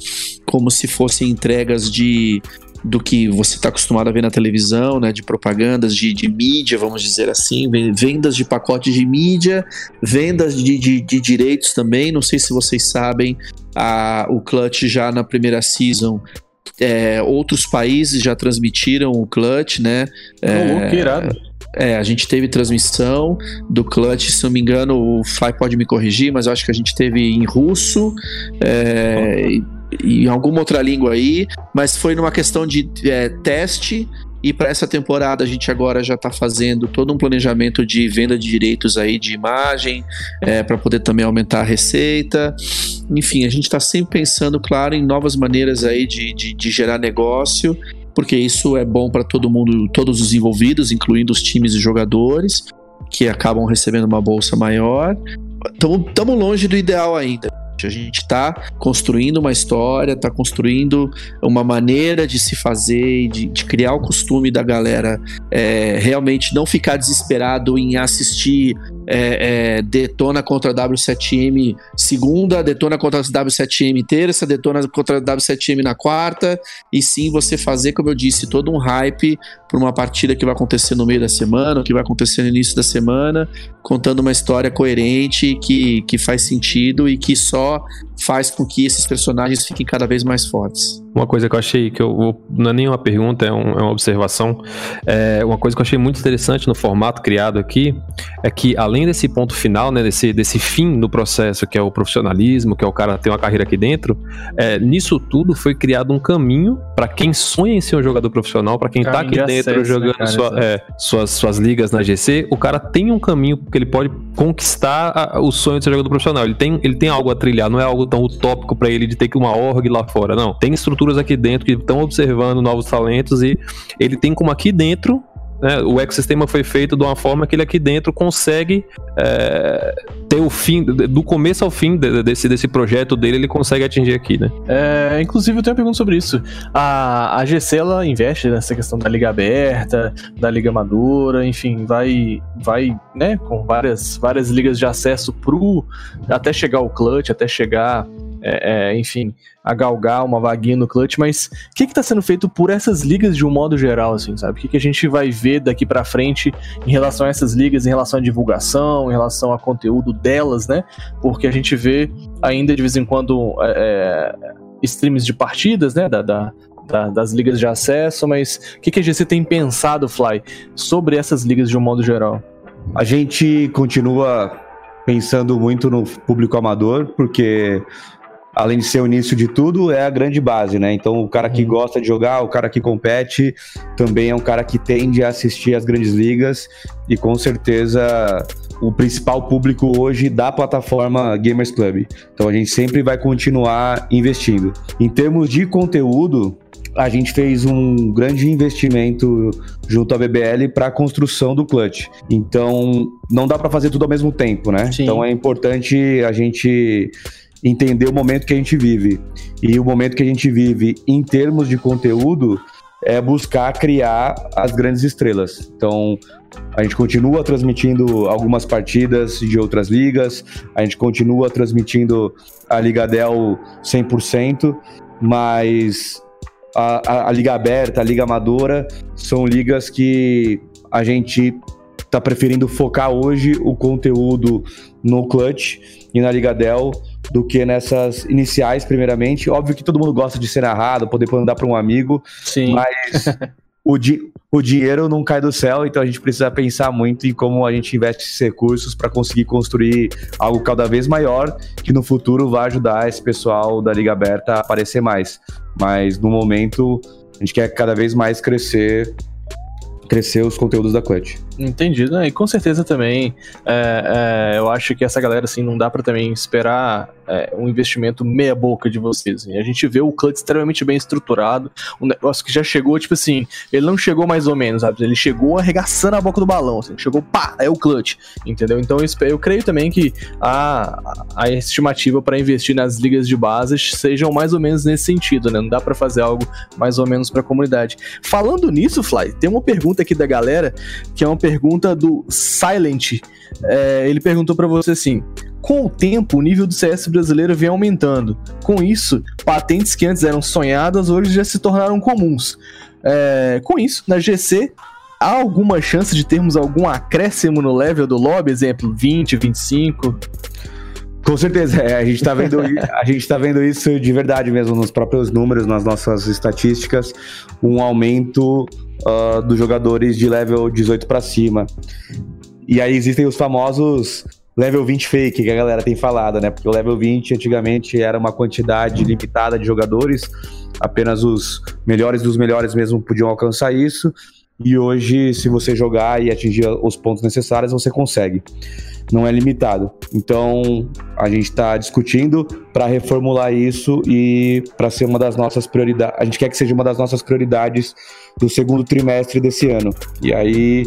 Speaker 2: como se fossem entregas de do que você está acostumado a ver na televisão, né, de propagandas de, de, mídia, vamos dizer assim, vendas de pacotes de mídia, vendas de, de, de direitos também. Não sei se vocês sabem, a, o Clutch já na primeira season é, outros países já transmitiram o Clutch, né?
Speaker 4: É, oh, que irado.
Speaker 2: É, a gente teve transmissão do Clutch, se não me engano, o Fly pode me corrigir, mas eu acho que a gente teve em russo. É, oh em alguma outra língua aí, mas foi numa questão de é, teste. E para essa temporada a gente agora já está fazendo todo um planejamento de venda de direitos aí de imagem, é, para poder também aumentar a receita. Enfim, a gente está sempre pensando, claro, em novas maneiras aí de, de, de gerar negócio, porque isso é bom para todo mundo, todos os envolvidos, incluindo os times e jogadores, que acabam recebendo uma bolsa maior. Estamos longe do ideal ainda. A gente está construindo uma história, está construindo uma maneira de se fazer, de, de criar o costume da galera é, realmente não ficar desesperado em assistir é, é, Detona contra W7M segunda, Detona contra W7M terça, Detona contra W7M na quarta, e sim você fazer, como eu disse, todo um hype para uma partida que vai acontecer no meio da semana, que vai acontecer no início da semana, contando uma história coerente que, que faz sentido e que só faz com que esses personagens fiquem cada vez mais fortes.
Speaker 5: Uma coisa que eu achei que eu não é nem uma pergunta, é, um, é, uma observação. É uma coisa que eu achei muito interessante no formato criado aqui é que além desse ponto final, né, desse, desse fim do processo, que é o profissionalismo, que é o cara ter uma carreira aqui dentro, é, nisso tudo foi criado um caminho para quem sonha em ser um jogador profissional, para quem está aqui dentro acesso, né, jogando né, sua, é, suas, suas ligas na GC, o cara tem um caminho que ele pode conquistar a, o sonho de ser jogador profissional. Ele tem, ele tem algo a trilhar, não é algo tão utópico para ele de ter que uma org lá fora, não. Tem estruturas aqui dentro que estão observando novos talentos e ele tem como aqui dentro né, o ecossistema foi feito de uma forma que ele aqui dentro consegue é, ter o fim, do começo ao fim desse, desse projeto dele, ele consegue atingir aqui, né?
Speaker 4: É, inclusive, eu tenho uma pergunta sobre isso. A, a GC, ela investe nessa questão da liga aberta, da liga madura, enfim, vai, vai né, com várias, várias ligas de acesso pro, até chegar ao clutch, até chegar é, é, enfim, a galgar uma vaguinha no clutch, mas o que está sendo feito por essas ligas de um modo geral, assim, sabe? O que, que a gente vai ver daqui para frente em relação a essas ligas, em relação à divulgação, em relação a conteúdo delas, né? Porque a gente vê ainda de vez em quando é, é streams de partidas, né? Da, da, da, das ligas de acesso, mas o que, que a GC tem pensado, Fly, sobre essas ligas de um modo geral?
Speaker 6: A gente continua pensando muito no público amador, porque além de ser o início de tudo, é a grande base, né? Então, o cara que uhum. gosta de jogar, o cara que compete, também é um cara que tende a assistir às grandes ligas e com certeza o principal público hoje da plataforma Gamers Club. Então, a gente sempre vai continuar investindo. Em termos de conteúdo, a gente fez um grande investimento junto à BBL para a construção do clutch. Então, não dá para fazer tudo ao mesmo tempo, né? Sim. Então, é importante a gente entender o momento que a gente vive. E o momento que a gente vive em termos de conteúdo é buscar criar as grandes estrelas. Então, a gente continua transmitindo algumas partidas de outras ligas, a gente continua transmitindo a Liga Del 100%, mas a, a, a Liga Aberta, a Liga Amadora, são ligas que a gente está preferindo focar hoje o conteúdo no Clutch e na Liga Del do que nessas iniciais, primeiramente. Óbvio que todo mundo gosta de ser narrado, poder mandar para um amigo,
Speaker 4: Sim.
Speaker 6: mas o, di o dinheiro não cai do céu, então a gente precisa pensar muito em como a gente investe esses recursos para conseguir construir algo cada vez maior, que no futuro vai ajudar esse pessoal da Liga Aberta a aparecer mais. Mas no momento, a gente quer cada vez mais crescer crescer os conteúdos da Clutch.
Speaker 4: Entendi, né? E com certeza também é, é, eu acho que essa galera assim não dá para também esperar é, um investimento meia boca de vocês. E a gente vê o Clutch extremamente bem estruturado, um negócio que já chegou, tipo assim, ele não chegou mais ou menos, sabe? Ele chegou arregaçando a boca do balão, assim, chegou, pá, é o Clutch, entendeu? Então eu, eu creio também que a, a estimativa para investir nas ligas de bases sejam mais ou menos nesse sentido, né? Não dá para fazer algo mais ou menos para a comunidade. Falando nisso, Fly, tem uma pergunta aqui da galera, que é uma pergunta do Silent. É, ele perguntou para você assim: com o tempo, o nível do CS brasileiro vem aumentando. Com isso, patentes que antes eram sonhadas hoje já se tornaram comuns. É, com isso, na GC, há alguma chance de termos algum acréscimo no level do lobby? Exemplo, 20, 25?
Speaker 6: Com certeza, é, a gente está vendo, a gente tá vendo isso de verdade mesmo nos próprios números, nas nossas estatísticas, um aumento uh, dos jogadores de level 18 para cima. E aí existem os famosos level 20 fake que a galera tem falado, né? Porque o level 20 antigamente era uma quantidade limitada de jogadores, apenas os melhores dos melhores mesmo podiam alcançar isso. E hoje, se você jogar e atingir os pontos necessários, você consegue. Não é limitado. Então, a gente está discutindo para reformular isso e para ser uma das nossas prioridades. A gente quer que seja uma das nossas prioridades do segundo trimestre desse ano. E aí,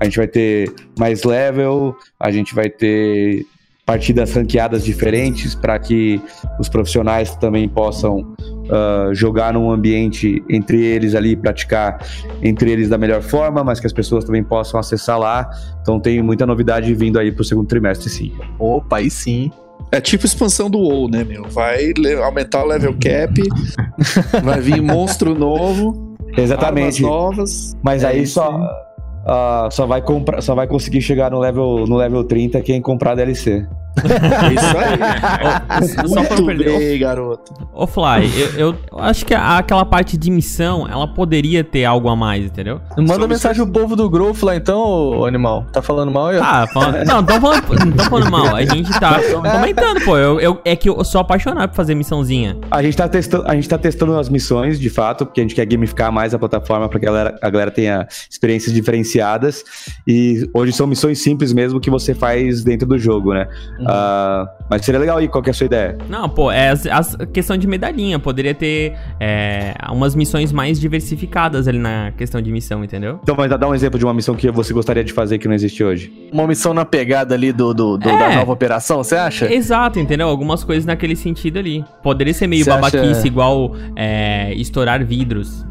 Speaker 6: a gente vai ter mais level, a gente vai ter partidas ranqueadas diferentes para que os profissionais também possam uh, jogar num ambiente entre eles ali, praticar entre eles da melhor forma, mas que as pessoas também possam acessar lá. Então tem muita novidade vindo aí para o segundo trimestre, sim.
Speaker 4: Opa, aí sim.
Speaker 2: É tipo expansão do WoW, né, meu? Vai aumentar o level cap, vai vir monstro novo,
Speaker 6: Exatamente.
Speaker 2: novas.
Speaker 6: Mas é aí só uh, só vai comprar, só vai conseguir chegar no level no level 30 quem comprar DLC.
Speaker 2: Isso aí.
Speaker 3: Só pra não perder.
Speaker 2: bem, garoto.
Speaker 3: Ô Fly, eu, eu acho que aquela parte de missão, ela poderia ter algo a mais, entendeu?
Speaker 4: Manda mensagem pro povo do Growth lá então, ô animal. Tá falando mal aí? ó?
Speaker 3: Ah, falando, não, não tô falando, não tô falando mal. A gente tá comentando, pô. Eu, eu- é que eu sou apaixonado por fazer missãozinha.
Speaker 6: A gente, tá testando, a gente tá testando as missões, de fato, porque a gente quer gamificar mais a plataforma para que a galera, a galera tenha experiências diferenciadas. E hoje são missões simples mesmo que você faz dentro do jogo, né? Ah, mas seria legal aí, qual que é a sua ideia?
Speaker 3: Não, pô, é as- questão de medalhinha. Poderia ter é, umas missões mais diversificadas ali na questão de missão, entendeu?
Speaker 6: Então, mas dá um exemplo de uma missão que você gostaria de fazer que não existe hoje.
Speaker 4: Uma missão na pegada ali do, do, do-
Speaker 3: É.
Speaker 4: da nova operação, você acha?
Speaker 3: Exato, entendeu? Algumas coisas naquele sentido ali. Poderia ser meio
Speaker 4: Você
Speaker 3: babaquice,
Speaker 4: acha-
Speaker 3: igual é, estourar vidros.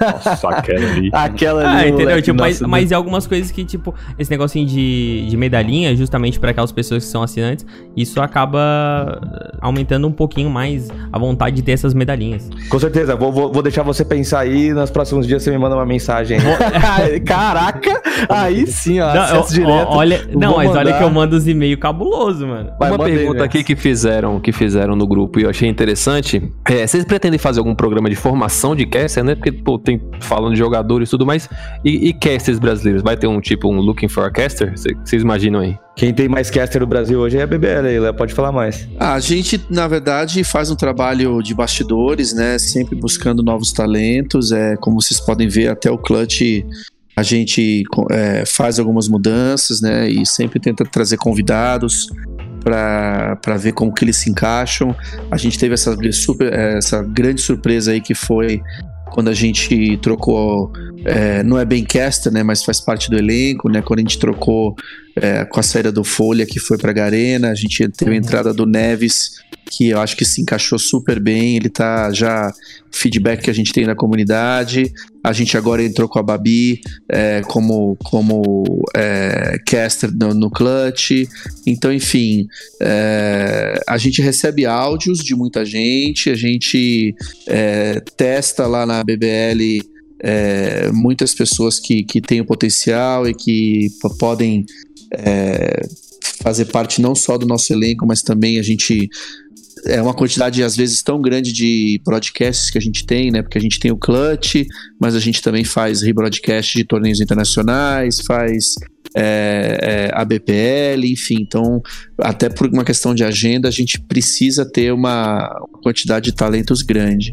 Speaker 6: Nossa, aquela ali.
Speaker 4: Aquela ali.
Speaker 3: Ah, entendeu?
Speaker 4: moleque,
Speaker 3: Tipo, mas,
Speaker 4: nossa,
Speaker 3: mas é algumas coisas que, tipo, esse negocinho de, de medalhinha, justamente para aquelas pessoas que são assinantes, isso acaba eh, aumentando um pouquinho mais a vontade de ter essas medalhinhas.
Speaker 6: Com certeza, vou, vou, vou deixar você pensar aí. Nos próximos dias você me manda uma mensagem.
Speaker 4: Caraca! Aí sim, ó.
Speaker 3: Não,
Speaker 4: acesso
Speaker 3: eu-
Speaker 4: direto.
Speaker 3: olha, não
Speaker 4: Vou
Speaker 3: mas olha
Speaker 4: mandar.
Speaker 3: que eu mando os e-mails cabuloso, mano.
Speaker 4: Vai,
Speaker 5: Uma
Speaker 4: manda aí,
Speaker 5: pergunta
Speaker 4: Max.
Speaker 5: aqui que fizeram, que fizeram no grupo e eu achei interessante. É, vocês pretendem fazer algum programa de formação de caster, né? Porque, pô, tem falando de jogadores e tudo mais. E, e casters brasileiros? Vai ter um tipo um Looking for a Caster? Cê- Vocês imaginam aí?
Speaker 6: Quem tem mais caster no Brasil hoje é a BBL aí, Léo, pode falar mais.
Speaker 2: Ah, a gente, na verdade, faz um trabalho de bastidores, né? Sempre buscando novos talentos. É, como vocês podem ver, até o Clutch a gente é, faz algumas mudanças, né? E sempre tenta trazer convidados para ver como que eles se encaixam. A gente teve essa, super, essa grande surpresa aí que foi quando a gente trocou, é, não é bem caster, né, mas faz parte do elenco, né, quando a gente trocou é, com a saída do Folha, que foi pra Garena, a gente teve a entrada do Neves, que eu acho que se encaixou super bem, ele tá já feedback que a gente tem da comunidade. A gente agora entrou com a Babi é, como, como é, caster no, no Clutch. Então, enfim, é, a gente recebe áudios de muita gente, a gente é, testa lá na BBL é, muitas pessoas que, que têm o potencial e que podem é, fazer parte não só do nosso elenco, mas também a gente é uma quantidade às vezes tão grande de broadcasts que a gente tem, né? Porque a gente tem o Clutch, mas a gente também faz rebroadcast de torneios internacionais, faz é, é, a BPL, enfim. Então, até por uma questão de agenda, a gente precisa ter uma quantidade de talentos grande.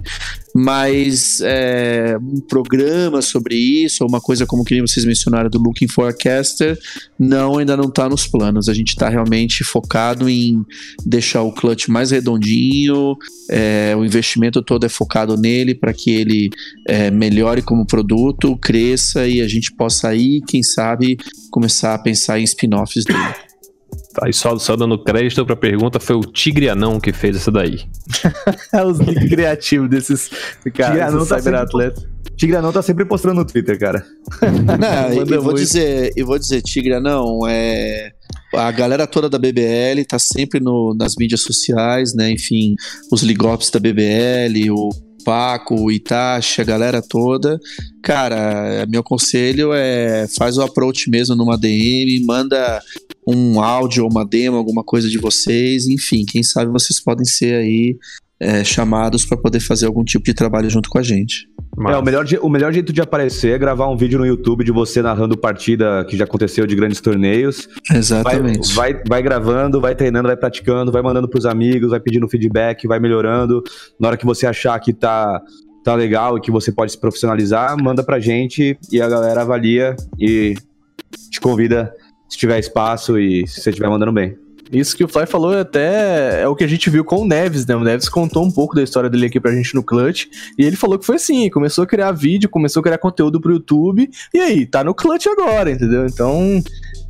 Speaker 2: Mas é, um programa sobre isso, ou uma coisa como que vocês mencionaram do Looking Forecaster, não, ainda não está nos planos. A gente está realmente focado em deixar o clutch mais redondinho, é, o investimento todo é focado nele para que ele é, melhore como produto, cresça e a gente possa aí, quem sabe, começar a pensar em spin-offs dele.
Speaker 5: Tá, e só, só dando crédito pra pergunta, foi o Tigre Anão que fez essa daí.
Speaker 4: Os links criativos desses caras,
Speaker 6: Anão tá
Speaker 4: cyberatletas.
Speaker 6: Tigre Anão tá sempre postando no Twitter, cara.
Speaker 2: Não, eu vou dizer, eu vou dizer, Tigre, não, é a galera toda da BBL tá sempre no, nas mídias sociais, né? Enfim, os ligops da BBL, o Paco, o Itachi, a galera toda. Cara, meu conselho é faz o approach mesmo numa DM, manda um áudio ou uma demo, alguma coisa de vocês, enfim, quem sabe vocês podem ser aí é, chamados para poder fazer algum tipo de trabalho junto com a gente.
Speaker 5: Mas-
Speaker 6: É, o melhor, o melhor jeito de aparecer é gravar um vídeo no YouTube de você narrando partida que já aconteceu de grandes torneios. Vai,
Speaker 2: Exatamente.
Speaker 6: vai, vai gravando, vai treinando, vai praticando, vai mandando pros amigos, vai pedindo feedback, vai melhorando. Na hora que você achar que tá, tá legal e que você pode se profissionalizar, manda pra gente e a galera avalia e te convida se tiver espaço e se você estiver mandando bem.
Speaker 4: Isso que o Fly falou até é o que a gente viu com o Neves, né? O Neves contou um pouco da história dele aqui pra gente no Clutch. E ele falou que foi assim: começou a criar vídeo, começou a criar conteúdo pro YouTube. E aí, tá no Clutch agora, entendeu? Então,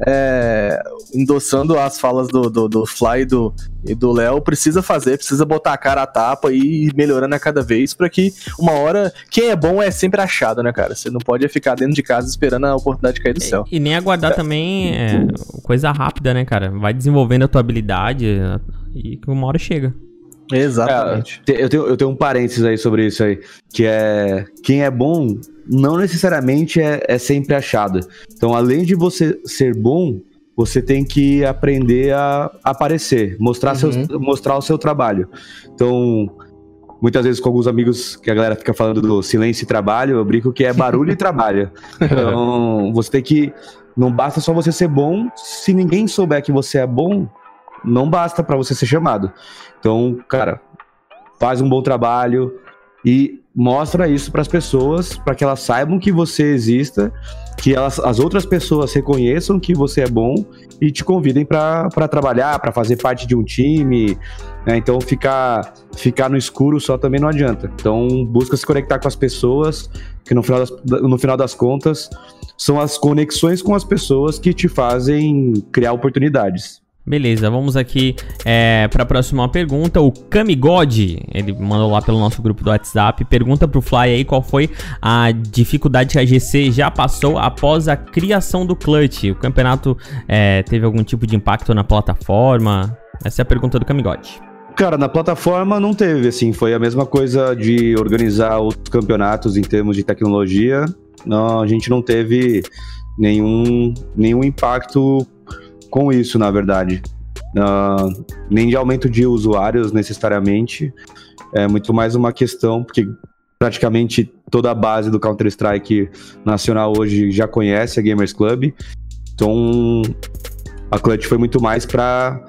Speaker 4: é, endossando as falas do, do, do Fly e do, e do Léo, precisa fazer, precisa botar a cara a tapa e ir melhorando a cada vez pra que uma hora. Quem é bom é sempre achado, né, cara? Você não pode ficar dentro de casa esperando a oportunidade de cair do céu.
Speaker 3: E nem aguardar também é, coisa rápida, né, cara? Vai desenvolvendo a tua habilidade e que uma hora chega.
Speaker 4: Exatamente.
Speaker 6: Te- Eu tenho, eu tenho um parênteses aí sobre isso aí, que é quem é bom não necessariamente é, é sempre achado. Então, além de você ser bom, você tem que aprender a aparecer, mostrar, seus, mostrar o seu trabalho. Então, muitas vezes com alguns amigos que a galera fica falando do silêncio e trabalho, eu brinco que é barulho e trabalho. Então, você tem que. Não basta só você ser bom, se ninguém souber que você é bom, não basta pra você ser chamado. Então, cara, faz um bom trabalho e mostra isso para as pessoas, para que elas saibam que você exista, que as outras pessoas reconheçam que você é bom e te convidem para trabalhar, para fazer parte de um time. né? Então, ficar, ficar no escuro só também não adianta. Então, busca se conectar com as pessoas, que no final das, no final das contas são as conexões com as pessoas que te fazem criar oportunidades.
Speaker 3: Beleza, vamos aqui é, para a próxima pergunta. O Kamigod, ele mandou lá pelo nosso grupo do WhatsApp, pergunta pro Fly aí qual foi a dificuldade que a GC já passou após a criação do Clutch. O campeonato é, teve algum tipo de impacto na plataforma? Essa é a pergunta do Kamigod.
Speaker 6: Cara, na plataforma não teve, assim, foi a mesma coisa de organizar outros campeonatos em termos de tecnologia. Não, a gente não teve nenhum, nenhum impacto com isso, na verdade. Ah, nem de aumento de usuários necessariamente. É muito mais uma questão, porque praticamente toda a base do Counter-Strike nacional hoje já conhece a Gamers Club. Então, a Clutch foi muito mais para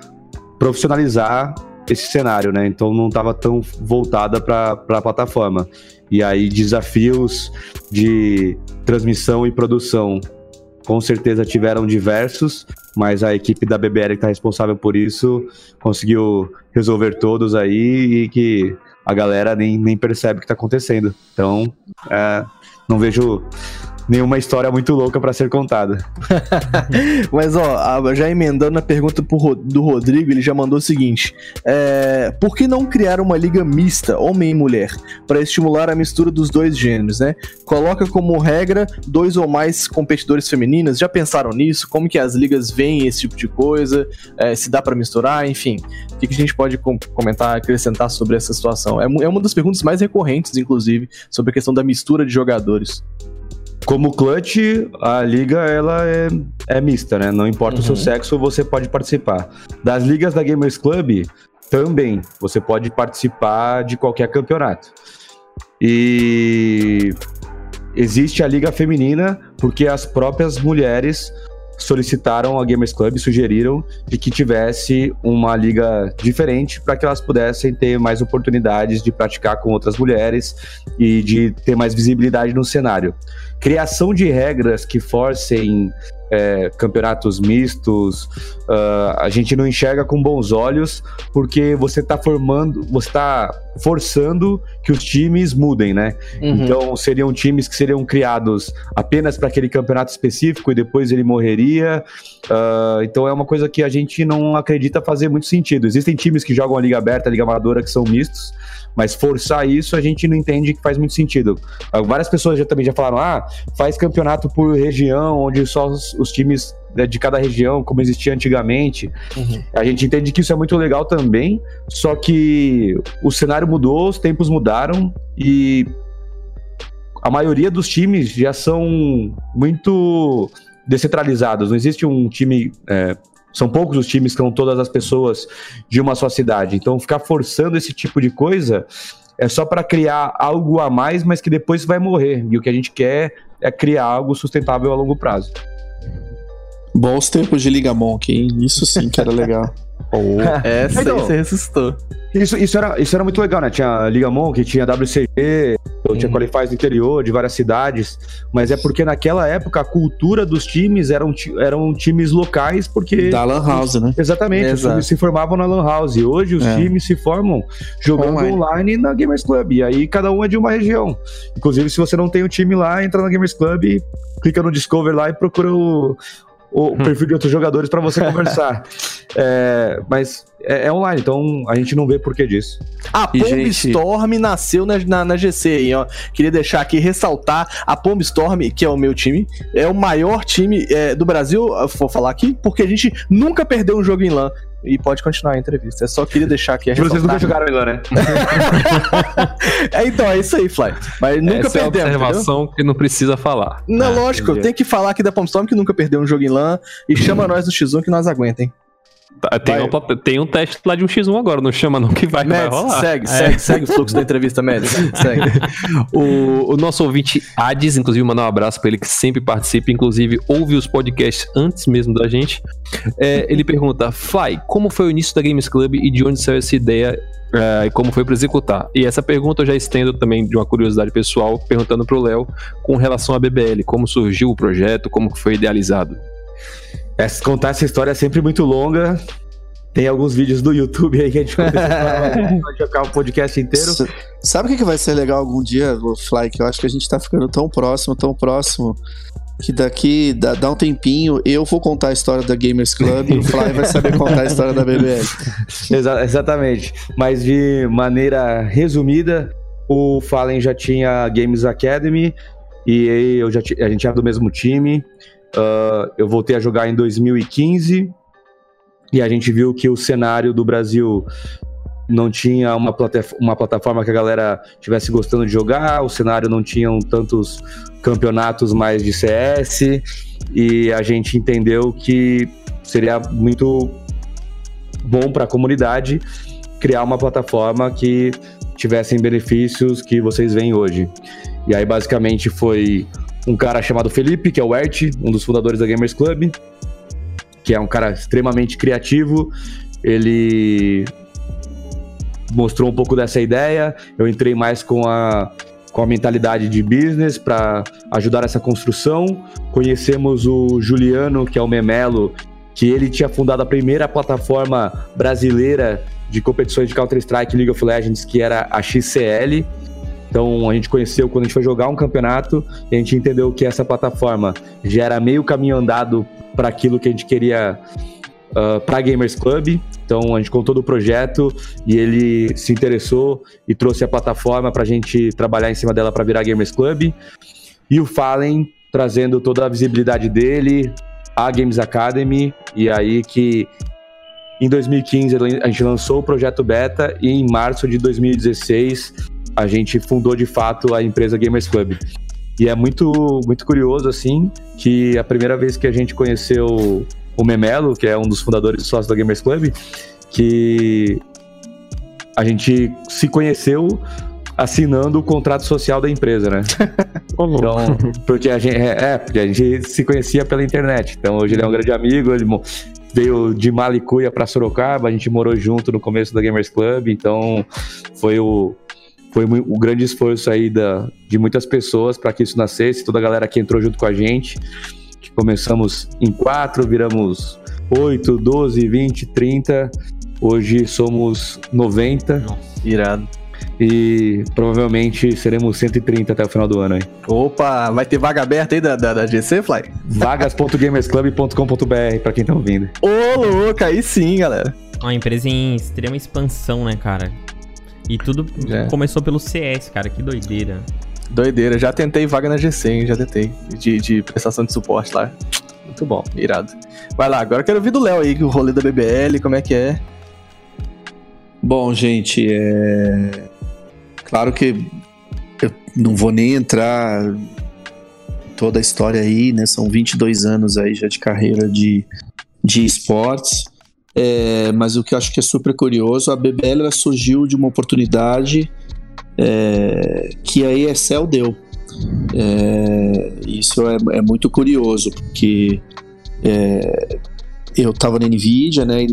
Speaker 6: profissionalizar esse cenário, né? Então não estava tão voltada para a plataforma. E aí desafios de transmissão e produção com certeza tiveram diversos, mas a equipe da BBL que está responsável por isso conseguiu resolver todos aí e que a galera nem, nem percebe o que está acontecendo. Então, é, não vejo nenhuma história muito louca para ser contada.
Speaker 4: Mas, ó, já emendando a pergunta pro, do Rodrigo, ele já mandou o seguinte: é, por que não criar uma liga mista, homem e mulher, para estimular a mistura dos dois gêneros, né? Coloca como regra dois ou mais competidores femininas. Já pensaram nisso? Como que as ligas veem esse tipo de coisa? É, se dá para misturar? Enfim, o que, que a gente pode com comentar, acrescentar sobre essa situação? É, é uma das perguntas mais recorrentes, inclusive, sobre a questão da mistura de jogadores.
Speaker 6: Como clutch, a liga ela é, é mista, né? Não importa uhum. o seu uhum. sexo, você pode participar. Das ligas da Gamers Club, também você pode participar de qualquer campeonato. E existe a liga feminina porque as próprias mulheres solicitaram a Gamers Club, sugeriram de que tivesse uma liga diferente para que elas pudessem ter mais oportunidades de praticar com outras mulheres e de ter mais visibilidade no cenário. Criação de regras que forcem é, campeonatos mistos, uh, a gente não enxerga com bons olhos, porque você está formando, você está forçando que os times mudem, né? Uhum. Então seriam times que seriam criados apenas para aquele campeonato específico e depois ele morreria. Uh, então é uma coisa que a gente não acredita fazer muito sentido. Existem times que jogam a liga aberta, a liga amadora, que são mistos, mas forçar isso a gente não entende que faz muito sentido. Várias pessoas já também já falaram: ah, faz campeonato por região, onde só os, os times né, de cada região, como existia antigamente. Uhum. A gente entende que isso é muito legal também, só que o cenário mudou, os tempos mudaram e a maioria dos times já são muito descentralizados. Não existe um time. É, são poucos os times que são todas as pessoas de uma só cidade. Então, ficar forçando esse tipo de coisa é só para criar algo a mais, mas que depois vai morrer. E o que a gente quer é criar algo sustentável a longo prazo.
Speaker 2: Bons tempos de Liga Monk, hein? Isso sim que era legal.
Speaker 4: Oh. Essa então, aí você ressuscitou.
Speaker 6: Isso, isso, era, isso era muito legal, né? Tinha Liga Monk, tinha WCG, uhum. tinha Qualifies no interior, de várias cidades. Mas é porque naquela época a cultura dos times eram, eram times locais, porque.
Speaker 2: Da Lan House, né?
Speaker 6: Exatamente, Exato. os times se formavam na Lan House. E hoje os é. times se formam jogando online. online. na Gamers Club. E aí cada um é de uma região. Inclusive, se você não tem o um time lá, entra na Gamers Club, clica no Discover lá e procura o, o perfil de outros jogadores para você conversar. é, mas é, é, online, então a gente não vê por que disso.
Speaker 4: A Pomb gente... Storm nasceu na, na, na, GC, hein, ó. Queria deixar aqui, ressaltar, a Pomb Storm, que é o meu time, é o maior time é, do Brasil, vou falar aqui, porque a gente nunca perdeu um jogo em LAN. E pode continuar a entrevista. É só queria deixar aqui a
Speaker 6: Vocês nunca jogaram em LAN, né?
Speaker 4: é, então, é isso aí, Fly. Mas nunca
Speaker 5: Essa perdemos. É uma observação entendeu? que não precisa falar.
Speaker 4: Não, ah, lógico, tem que falar aqui da Pomb Storm que nunca perdeu um jogo em LAN. E chama nós do X1 que nós aguentem.
Speaker 5: Tá, tem um, tem um teste lá de um X1 agora, não chama não que vai, Mads, vai rolar.
Speaker 4: Segue, é. segue, segue o fluxo da entrevista, Mads. Segue.
Speaker 5: o, o, nosso ouvinte Ades, inclusive, mandar um abraço para ele que sempre participa, inclusive ouve os podcasts antes mesmo da gente. É, ele pergunta, Fly, como foi o início da Games Club e de onde saiu essa ideia é, e como foi para executar? E essa pergunta eu já estendo também de uma curiosidade pessoal, perguntando para o Léo com relação à BBL, como surgiu o projeto, como foi idealizado.
Speaker 6: Essa, contar essa história é sempre muito longa. Tem alguns vídeos do YouTube aí que a gente pode jogar o podcast inteiro.
Speaker 2: Sabe o que vai ser legal algum dia, Fly? Que eu acho que a gente tá ficando tão próximo, tão próximo, que daqui, dá, dá um tempinho, eu vou contar a história da Gamers Club e o Fly vai saber contar a história da BBL.
Speaker 6: Exa exatamente. Mas de maneira resumida, o Fallen já tinha Games Academy e eu já a gente era do mesmo time. Uh, eu voltei a jogar em 2015 e a gente viu que o cenário do Brasil não tinha uma, uma plataforma que a galera estivesse gostando de jogar, o cenário não tinha tantos campeonatos mais de CS e a gente entendeu que seria muito bom para a comunidade criar uma plataforma que tivessem benefícios que vocês veem hoje. E aí basicamente foi um cara chamado Felipe, que é o Ert, um dos fundadores da Gamers Club, que é um cara extremamente criativo. Ele mostrou um pouco dessa ideia. Eu entrei mais com a, com a mentalidade de business para ajudar essa construção. Conhecemos o Juliano, que é o Memelo, que ele tinha fundado a primeira plataforma brasileira de competições de Counter-Strike League of Legends, que era a XCL. Então a gente conheceu quando a gente foi jogar um campeonato, a gente entendeu que essa plataforma já era meio caminho andado para aquilo que a gente queria uh, para Gamers Club. Então a gente contou do projeto e ele se interessou e trouxe a plataforma para a gente trabalhar em cima dela para virar Gamers Club. E o Fallen trazendo toda a visibilidade dele, a Games Academy, e aí que em 2015 a gente lançou o projeto Beta e em março de 2016 a gente fundou de fato a empresa Gamers Club. E é muito, muito curioso, assim, que a primeira vez que a gente conheceu o Memelo, que é um dos fundadores e sócios da Gamers Club, que a gente se conheceu assinando o contrato social da empresa, né? então, porque a gente é, é, porque a gente se conhecia pela internet. Então hoje ele é um grande amigo, ele veio de Malicuia para Sorocaba, a gente morou junto no começo da Gamers Club, então foi o foi o grande esforço aí da, de muitas pessoas para que isso nascesse, toda a galera que entrou junto com a gente. Que começamos em quatro, viramos 8, 12, 20, 30. Hoje somos 90. Nossa,
Speaker 4: irado.
Speaker 6: E provavelmente seremos 130 até o final do ano aí.
Speaker 4: Opa, vai ter vaga aberta aí da, da, da GC, Fly?
Speaker 6: Vagas.gamersclub.com.br pra quem tá ouvindo.
Speaker 4: Ô, louco, aí sim, galera.
Speaker 3: Uma empresa em extrema expansão, né, cara? E tudo é. começou pelo CS, cara, que doideira.
Speaker 4: Doideira, já tentei vaga na GC, hein? já tentei. De, de prestação de suporte lá. Muito bom, irado. Vai lá, agora eu quero ouvir do Léo aí, o rolê da BBL, como é que é?
Speaker 2: Bom, gente, é. Claro que eu não vou nem entrar toda a história aí, né? São 22 anos aí já de carreira de, de esportes. É, mas o que eu acho que é super curioso, a BBL surgiu de uma oportunidade é, que a ESL deu. É, isso é, é, muito curioso, porque é, eu estava na NVIDIA, né?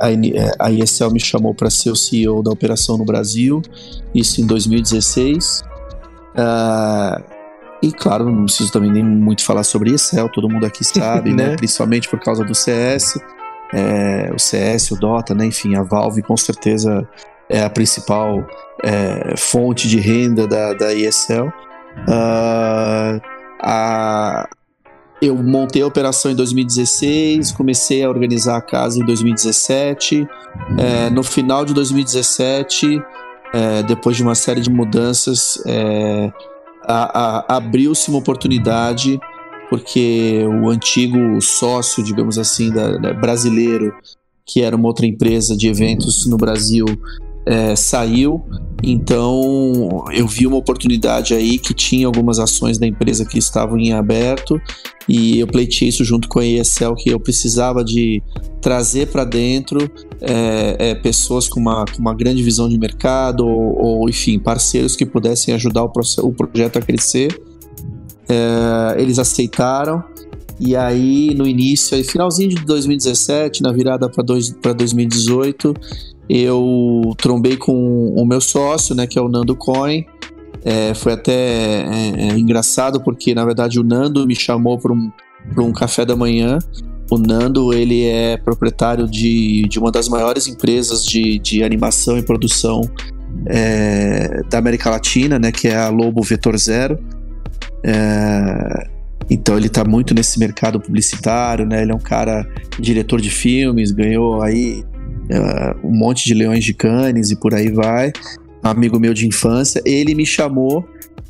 Speaker 2: A, a ESL me chamou para ser o CEO da operação no Brasil, isso em 2016. Uh, ah, e claro, não preciso também nem muito falar sobre ESL, todo mundo aqui sabe, né? né? Principalmente por causa do CS é, o CS, o Dota, né? enfim, a Valve com certeza é a principal é, fonte de renda da, da ESL. Uh, a, eu montei a operação em 2016, comecei a organizar a casa em 2017. É, no final de 2017, é, depois de uma série de mudanças, é, abriu-se uma oportunidade porque o antigo sócio, digamos assim, da, da, brasileiro, que era uma outra empresa de eventos no Brasil, é, saiu. Então eu vi uma oportunidade aí que tinha algumas ações da empresa que estavam em aberto e eu pleitei isso junto com a ESL que eu precisava de trazer para dentro é, é, pessoas com uma, com uma grande visão de mercado ou, ou enfim parceiros que pudessem ajudar o, o projeto a crescer é, eles aceitaram. E aí, no início, finalzinho de 2017, na virada para 2018, eu trombei com o meu sócio, né, que é o Nando Coin. É, foi até é, é, engraçado porque, na verdade, o Nando me chamou para um, um café da manhã. O Nando, ele é proprietário de, de uma das maiores empresas de, de animação e produção é, da América Latina, né, que é a Lobo Vetor Zero. É, então ele está muito nesse mercado publicitário, né? Ele é um cara diretor de filmes, ganhou aí é, um monte de leões de canes e por aí vai. amigo meu de infância, ele me chamou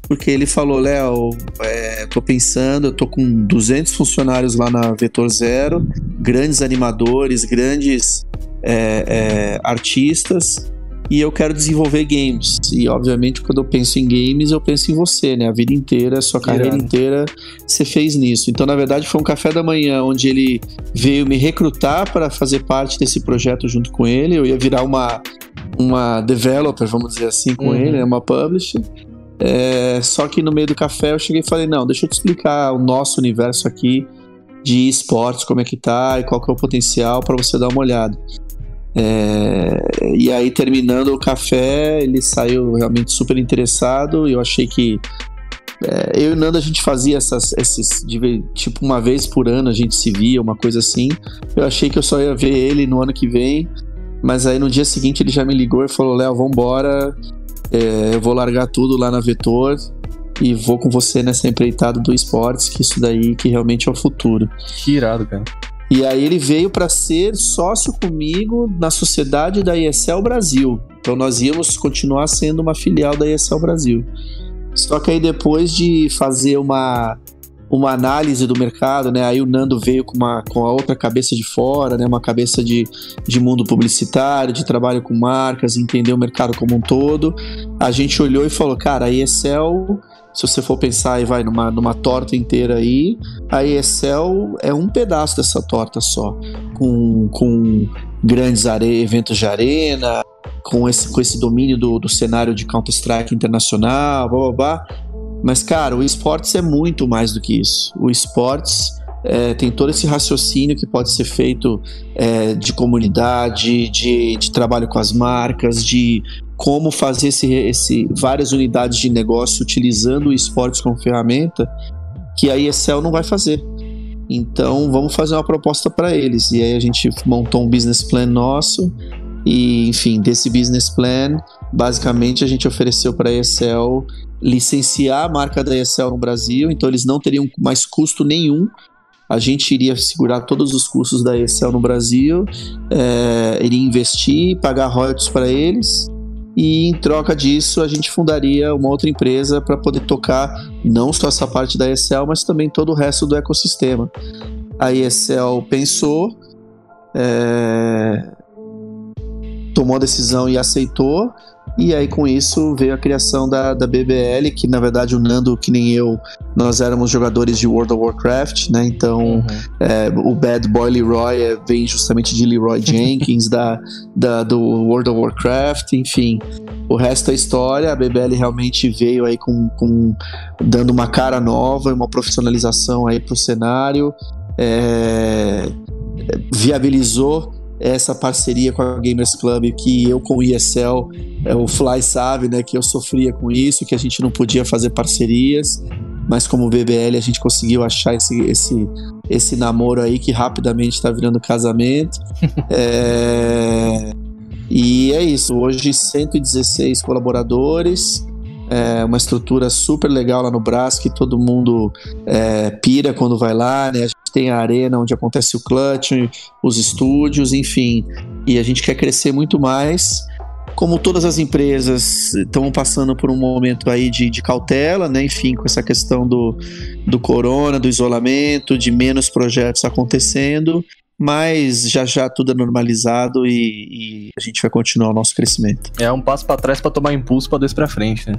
Speaker 2: porque ele falou, Léo, é, tô pensando, eu tô com 200 funcionários lá na Vetor Zero, grandes animadores, grandes é, é, artistas, e eu quero desenvolver games. E obviamente quando eu penso em games, eu penso em você, né? A vida inteira, a sua carreira Irado. inteira, você fez nisso. Então, na verdade, foi um café da manhã onde ele veio me recrutar para fazer parte desse projeto junto com ele. Eu ia virar uma uma developer, vamos dizer assim, com uhum. ele, né? uma publisher. É, só que no meio do café eu cheguei e falei, não, deixa eu te explicar o nosso universo aqui de esportes, como é que tá e qual que é o potencial para você dar uma olhada. É, e aí, terminando o café, ele saiu realmente super interessado. Eu achei que. É, eu e o Nando a gente fazia essas, esses. Tipo, uma vez por ano a gente se via, uma coisa assim. Eu achei que eu só ia ver ele no ano que vem. Mas aí no dia seguinte ele já me ligou e falou: Léo, vambora. é, eu vou largar tudo lá na Vetor e vou com você nessa empreitada do esportes, que isso daí que realmente é o futuro.
Speaker 4: Que irado, cara.
Speaker 2: E aí ele veio para ser sócio comigo na sociedade da ESL Brasil. Então nós íamos continuar sendo uma filial da ESL Brasil. Só que aí depois de fazer uma uma análise do mercado, né? Aí o Nando veio com, uma, com a outra cabeça de fora, né? Uma cabeça de, de mundo publicitário, de trabalho com marcas, entender o mercado como um todo. A gente olhou e falou, cara, a ESL se você for pensar aí, vai numa, numa torta inteira aí, a ESL é um pedaço dessa torta só, com, com grandes are eventos de arena, com esse, com esse domínio do, do cenário de Counter-Strike internacional, blá blá blá. Mas, cara, o esportes é muito mais do que isso. O esportes é, tem todo esse raciocínio que pode ser feito é, de comunidade, de, de trabalho com as marcas, de como fazer esse, esse, várias unidades de negócio utilizando o esportes como ferramenta, que a ESL não vai fazer. Então vamos fazer uma proposta para eles. E aí a gente montou um business plan nosso. E, enfim, desse business plan, basicamente a gente ofereceu para a ESL licenciar a marca da ESL no Brasil, então eles não teriam mais custo nenhum a gente iria segurar todos os custos da ESL no Brasil, é, iria investir, pagar royalties para eles e em troca disso a gente fundaria uma outra empresa para poder tocar não só essa parte da ESL, mas também todo o resto do ecossistema. A ESL pensou, é, tomou a decisão e aceitou, e aí com isso veio a criação da, da BBL, que na verdade o Nando, que nem eu, nós éramos jogadores de World of Warcraft, né? Então uhum. é, o Bad Boy Leroy é, vem justamente de Leroy Jenkins, da, da, do World of Warcraft, enfim. O resto é história, a BBL realmente veio aí com, com dando uma cara nova, uma profissionalização aí pro cenário, é, viabilizou essa parceria com a Gamers Club que eu com o ESL, é, o Fly sabe, né, que eu sofria com isso, que a gente não podia fazer parcerias, mas como BBL a gente conseguiu achar esse, esse, esse namoro aí que rapidamente está virando casamento. é... E é isso, hoje 116 colaboradores, é uma estrutura super legal lá no Brás, que todo mundo é, pira quando vai lá, né? A gente tem a arena onde acontece o clutch, os estúdios, enfim. E a gente quer crescer muito mais. Como todas as empresas estão passando por um momento aí de, de cautela, né? Enfim, com essa questão do, do corona, do isolamento, de menos projetos acontecendo mas já já tudo é normalizado e, e, a gente vai continuar o nosso crescimento.
Speaker 4: É um passo para trás para tomar impulso para dois para frente, né?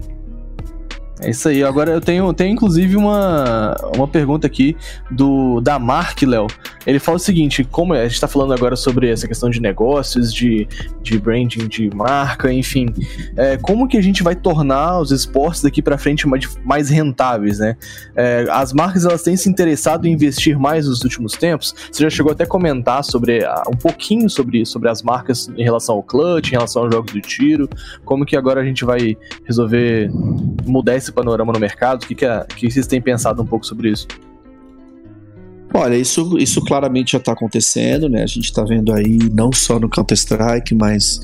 Speaker 4: É isso aí. Agora eu tenho, tenho inclusive uma, uma pergunta aqui do da Mark, Léo. Ele fala o seguinte: como a gente está falando agora sobre essa questão de negócios, de, de branding, de marca, enfim, é, como que a gente vai tornar os esportes daqui para frente mais, mais rentáveis, né? É, as marcas elas têm se interessado em investir mais nos últimos tempos. Você já chegou até a comentar sobre um pouquinho sobre, sobre as marcas em relação ao clutch, em relação aos jogos de tiro. Como que agora a gente vai resolver mudar esse esse panorama no mercado? O que, que, é, que vocês têm pensado um pouco sobre isso?
Speaker 2: Olha, isso, isso claramente já está acontecendo, né? A gente está vendo aí não só no Counter-Strike, mas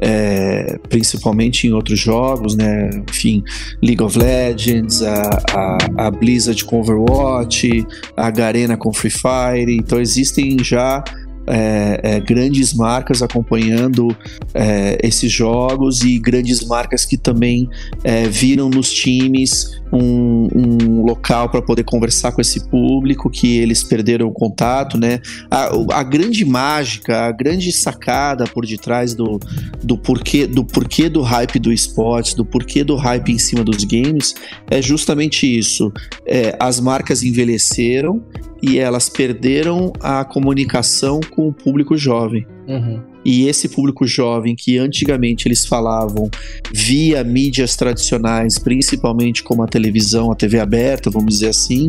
Speaker 2: é, principalmente em outros jogos, né? Enfim, League of Legends, a, a, a Blizzard com Overwatch, a Garena com Free Fire. Então existem já é, é, grandes marcas acompanhando é, esses jogos e grandes marcas que também é, viram nos times um, um local para poder conversar com esse público que eles perderam o contato, né? A, a, grande mágica, a grande sacada por detrás do, do porquê do porquê do hype do esportes, do porquê do hype em cima dos games é justamente isso. É, as marcas envelheceram e elas perderam a comunicação com o público jovem. Uhum. E esse público jovem que antigamente eles falavam via mídias tradicionais, principalmente como a televisão, a TV aberta, vamos dizer assim,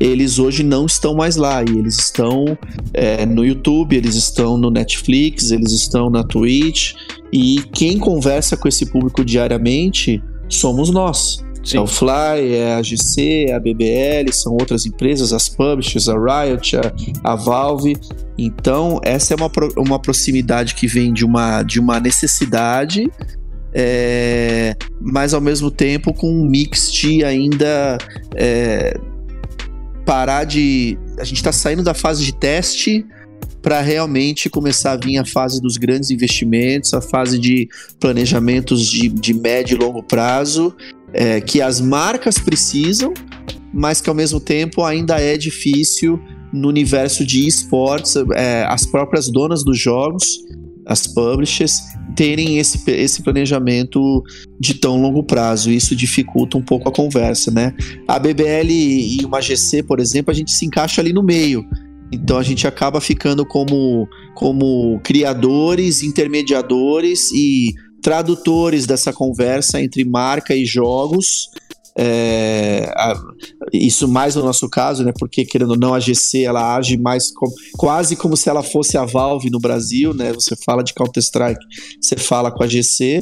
Speaker 2: eles hoje não estão mais lá e eles estão é, no YouTube, eles estão no Netflix, eles estão na Twitch e quem conversa com esse público diariamente somos nós. Sim. É o Fly, é a GC, é a BBL, são outras empresas, as publishers, a Riot, a, a Valve. Então, essa é uma, uma proximidade que vem de uma, de uma necessidade é, mas ao mesmo tempo com um mix de ainda é, parar de. A gente está saindo da fase de teste para realmente começar a vir a fase dos grandes investimentos, a fase de planejamentos de, de médio e longo prazo, é, que as marcas precisam, mas que ao mesmo tempo ainda é difícil no universo de esportes, é, as próprias donas dos jogos, as publishers, terem esse, esse planejamento de tão longo prazo. Isso dificulta um pouco a conversa, né? A BBL e uma GC, por exemplo, a gente se encaixa ali no meio. Então a gente acaba ficando como, como criadores, intermediadores e tradutores dessa conversa entre marca e jogos. É, a, isso mais no nosso caso, né? Porque querendo ou não, a GC ela age mais com, quase como se ela fosse a Valve no Brasil, né? Você fala de Counter Strike, você fala com a GC,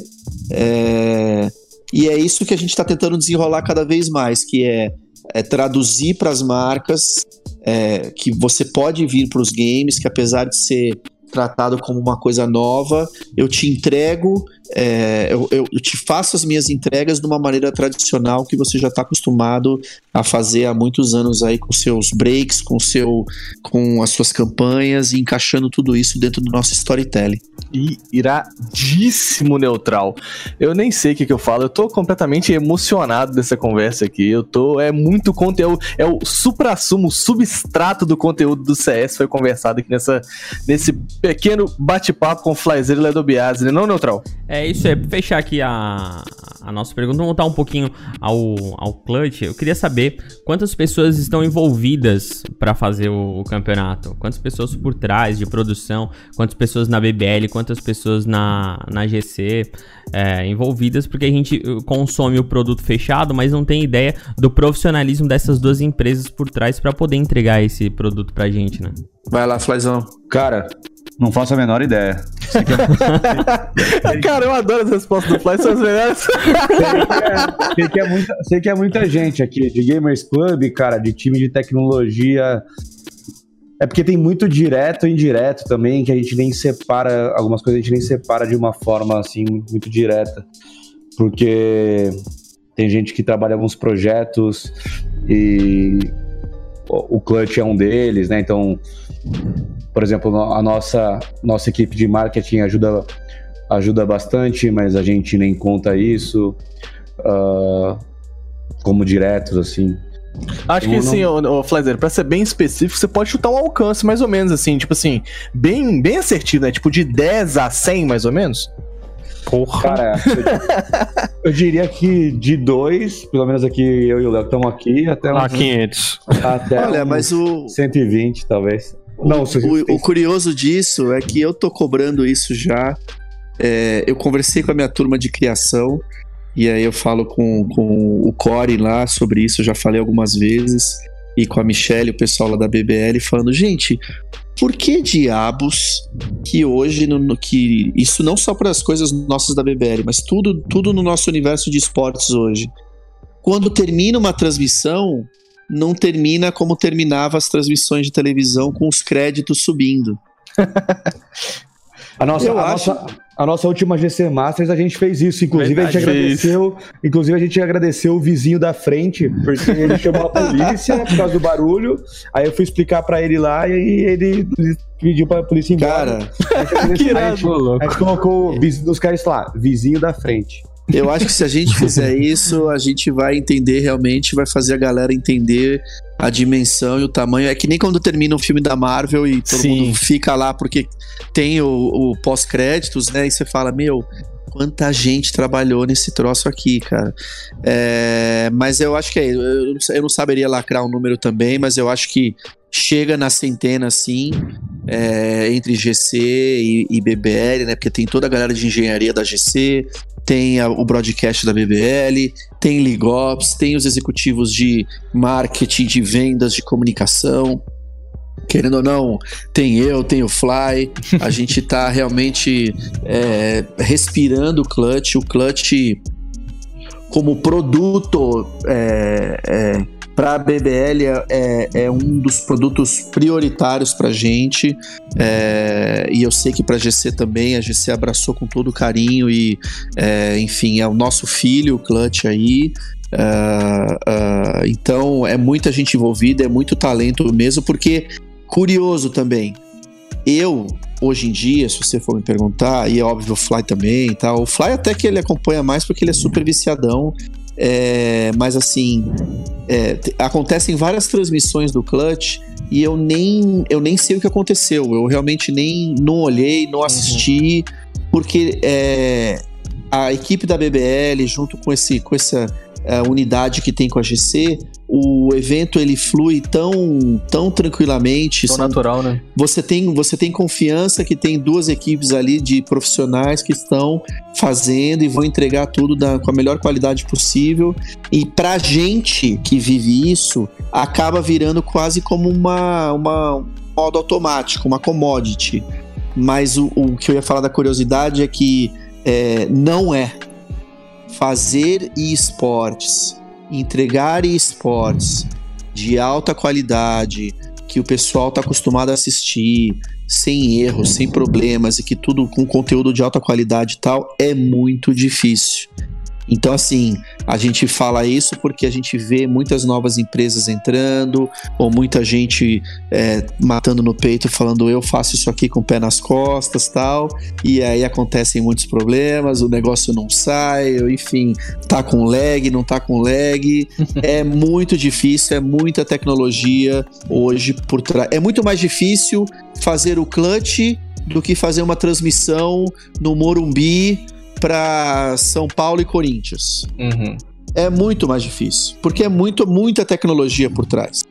Speaker 2: é, e é isso que a gente está tentando desenrolar cada vez mais, que é, é traduzir para as marcas é, que você pode vir para os games, que apesar de ser tratado como uma coisa nova, eu te entrego, é, eu, eu, te faço as minhas entregas de uma maneira tradicional que você já está acostumado a fazer há muitos anos aí com seus breaks, com seu, com as suas campanhas e encaixando tudo isso dentro do nosso storytelling.
Speaker 4: E iradíssimo neutral. Eu nem sei o que, que eu falo, eu tô completamente emocionado dessa conversa aqui. Eu tô, é muito conteúdo, é o supra-sumo, substrato do conteúdo do CS foi conversado aqui nessa, nesse pequeno bate-papo com o Flyzer e Ledo Biasi, né, não, Neutral?
Speaker 3: É isso, é fechar aqui a, a nossa pergunta, vamos voltar um pouquinho ao, ao Clutch. Eu queria saber quantas pessoas estão envolvidas para fazer o, o, campeonato, quantas pessoas por trás de produção, quantas pessoas na BBL, quantas pessoas na, na GC é, envolvidas, porque a gente uh, consome o produto fechado, mas não tem ideia do profissionalismo dessas duas empresas por trás para poder entregar esse produto pra gente, né?
Speaker 2: Vai lá, Flyzão.
Speaker 6: Cara, não faço a menor ideia.
Speaker 4: É... Cara, eu adoro as respostas do Fly, são as melhores.
Speaker 6: sei, que é, sei, que é muita, sei que é muita gente aqui, de Gamers Club, cara, de time de tecnologia. É porque tem muito direto e indireto também, que a gente nem separa, algumas coisas a gente nem separa de uma forma assim, muito direta. Porque tem gente que trabalha alguns projetos e o Clutch é um deles, né? Então por exemplo, a nossa, nossa equipe de marketing ajuda, ajuda bastante, mas a gente nem conta isso uh, como diretos, assim.
Speaker 4: Acho que sim, o, Flazer, pra ser bem específico, você pode chutar um alcance mais ou menos assim, tipo assim, bem, bem assertivo, né? Tipo de 10 a 100 mais ou menos?
Speaker 6: Porra. Cara, eu, eu, diria que de dois, pelo menos aqui eu e o Léo estamos aqui, até
Speaker 4: uns, ah, 500.
Speaker 6: Até Olha, mas o 120 talvez.
Speaker 2: Não, o, o, curioso disso é que eu tô cobrando isso já. É, eu conversei com a minha turma de criação e aí eu falo com, com o Core lá sobre isso, eu já falei algumas vezes, e com a Michelle, o pessoal lá da BBL, falando, gente, por que diabos que hoje, no que isso não só para as coisas nossas da BBL, mas tudo, tudo no nosso universo de esportes hoje, quando termina uma transmissão, não termina como terminava as transmissões de televisão com os créditos subindo.
Speaker 6: a nossa, a, acho... nossa, a nossa última GC Masters a gente fez isso. Inclusive Verdade, a gente agradeceu, inclusive a gente agradeceu o vizinho da frente porque ele chamou a polícia por causa do barulho. Aí eu fui explicar para ele lá e ele, pediu para a polícia ir embora.
Speaker 2: Cara, a gente,
Speaker 6: a gente, a gente colocou os caras lá, vizinho da frente.
Speaker 2: Eu acho que se a gente fizer isso, a gente vai entender realmente, vai fazer a galera entender a dimensão e o tamanho. É que nem quando termina um filme da Marvel e todo Sim. mundo fica lá porque tem o, o pós-créditos, né? E você fala, meu, quanta gente trabalhou nesse troço aqui, cara. É, mas eu acho que é, eu, eu não saberia lacrar um número também, mas eu acho que chega na centena, sim, é, entre GC e, e, BBL, né? Porque tem toda a galera de engenharia da GC, tem a, o broadcast da BBL, tem Ligops, tem os executivos de marketing, de vendas, de comunicação. Querendo ou não, tem eu, tem o Fly, a gente tá realmente é, respirando o Clutch, o Clutch como produto é, é, para a BBL é, é, é, um dos produtos prioritários para a gente é, e eu sei que para a GC também a GC abraçou com todo carinho e é, enfim é o nosso filho o Clutch aí uh, uh, então é muita gente envolvida é muito talento mesmo porque curioso também eu hoje em dia, se você for me perguntar, e é óbvio o Fly também e tal, o Fly até que ele acompanha mais porque ele é super viciadão, é, mas assim, é, acontecem várias transmissões do Clutch e eu nem, eu nem sei o que aconteceu, eu realmente nem não olhei, não assisti, uhum. porque é, a equipe da BBL, junto com, esse, com essa é, unidade que tem com a GC, o evento ele flui tão, tão tranquilamente.
Speaker 4: Tão natural, né?
Speaker 2: Você tem, você tem confiança que tem duas equipes ali de profissionais que estão fazendo e vão entregar tudo da, com a melhor qualidade possível. E pra gente que vive isso, acaba virando quase como uma, uma um modo automático, uma commodity. Mas o, o que eu ia falar da curiosidade é que é, não é fazer esportes entregar esportes de alta qualidade, que o pessoal está acostumado a assistir, sem erros, sem problemas e que tudo com conteúdo de alta qualidade e tal, é muito difícil. Então, assim, a gente fala isso porque a gente vê muitas novas empresas entrando, ou muita gente é, matando no peito, falando eu faço isso aqui com o pé nas costas tal, e aí acontecem muitos problemas, o negócio não sai, enfim, tá com lag, não tá com lag. é muito difícil, é muita tecnologia hoje por trás. É muito mais difícil fazer o clutch do que fazer uma transmissão no Morumbi para São Paulo e Corinthians. Uhum. É muito mais difícil, porque é muito, muita tecnologia por trás.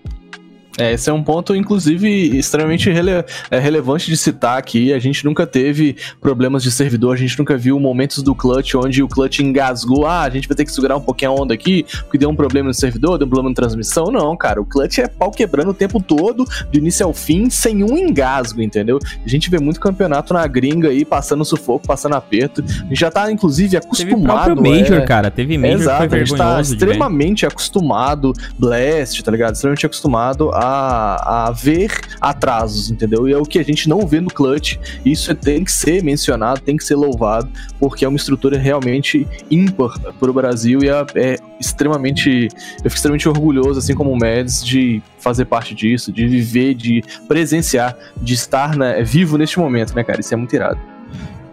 Speaker 4: É, esse é um ponto, inclusive, extremamente rele é, relevante de citar aqui. A gente nunca teve problemas de servidor, a gente nunca viu momentos do clutch onde o clutch engasgou. Ah, a gente vai ter que segurar um pouquinho a onda aqui, porque deu um problema no servidor, deu um problema na transmissão. Não, cara, o clutch é pau quebrando o tempo todo, do início ao fim, sem um engasgo, entendeu? A gente vê muito campeonato na gringa aí, passando sufoco, passando aperto. A gente já tá, inclusive, acostumado.
Speaker 3: Teve Major, é... cara, teve Major
Speaker 4: Exato, que foi a gente tá extremamente acostumado, Blast, tá ligado? Extremamente acostumado a a, ver atrasos, entendeu? E é o que a gente não vê no Clutch. Isso tem que ser mencionado, tem que ser louvado, porque é uma estrutura realmente ímpar para o Brasil e é, é, extremamente. Eu fico extremamente orgulhoso, assim como o Mads, de fazer parte disso, de viver, de presenciar, de estar né, vivo neste momento, né, cara? Isso é muito irado.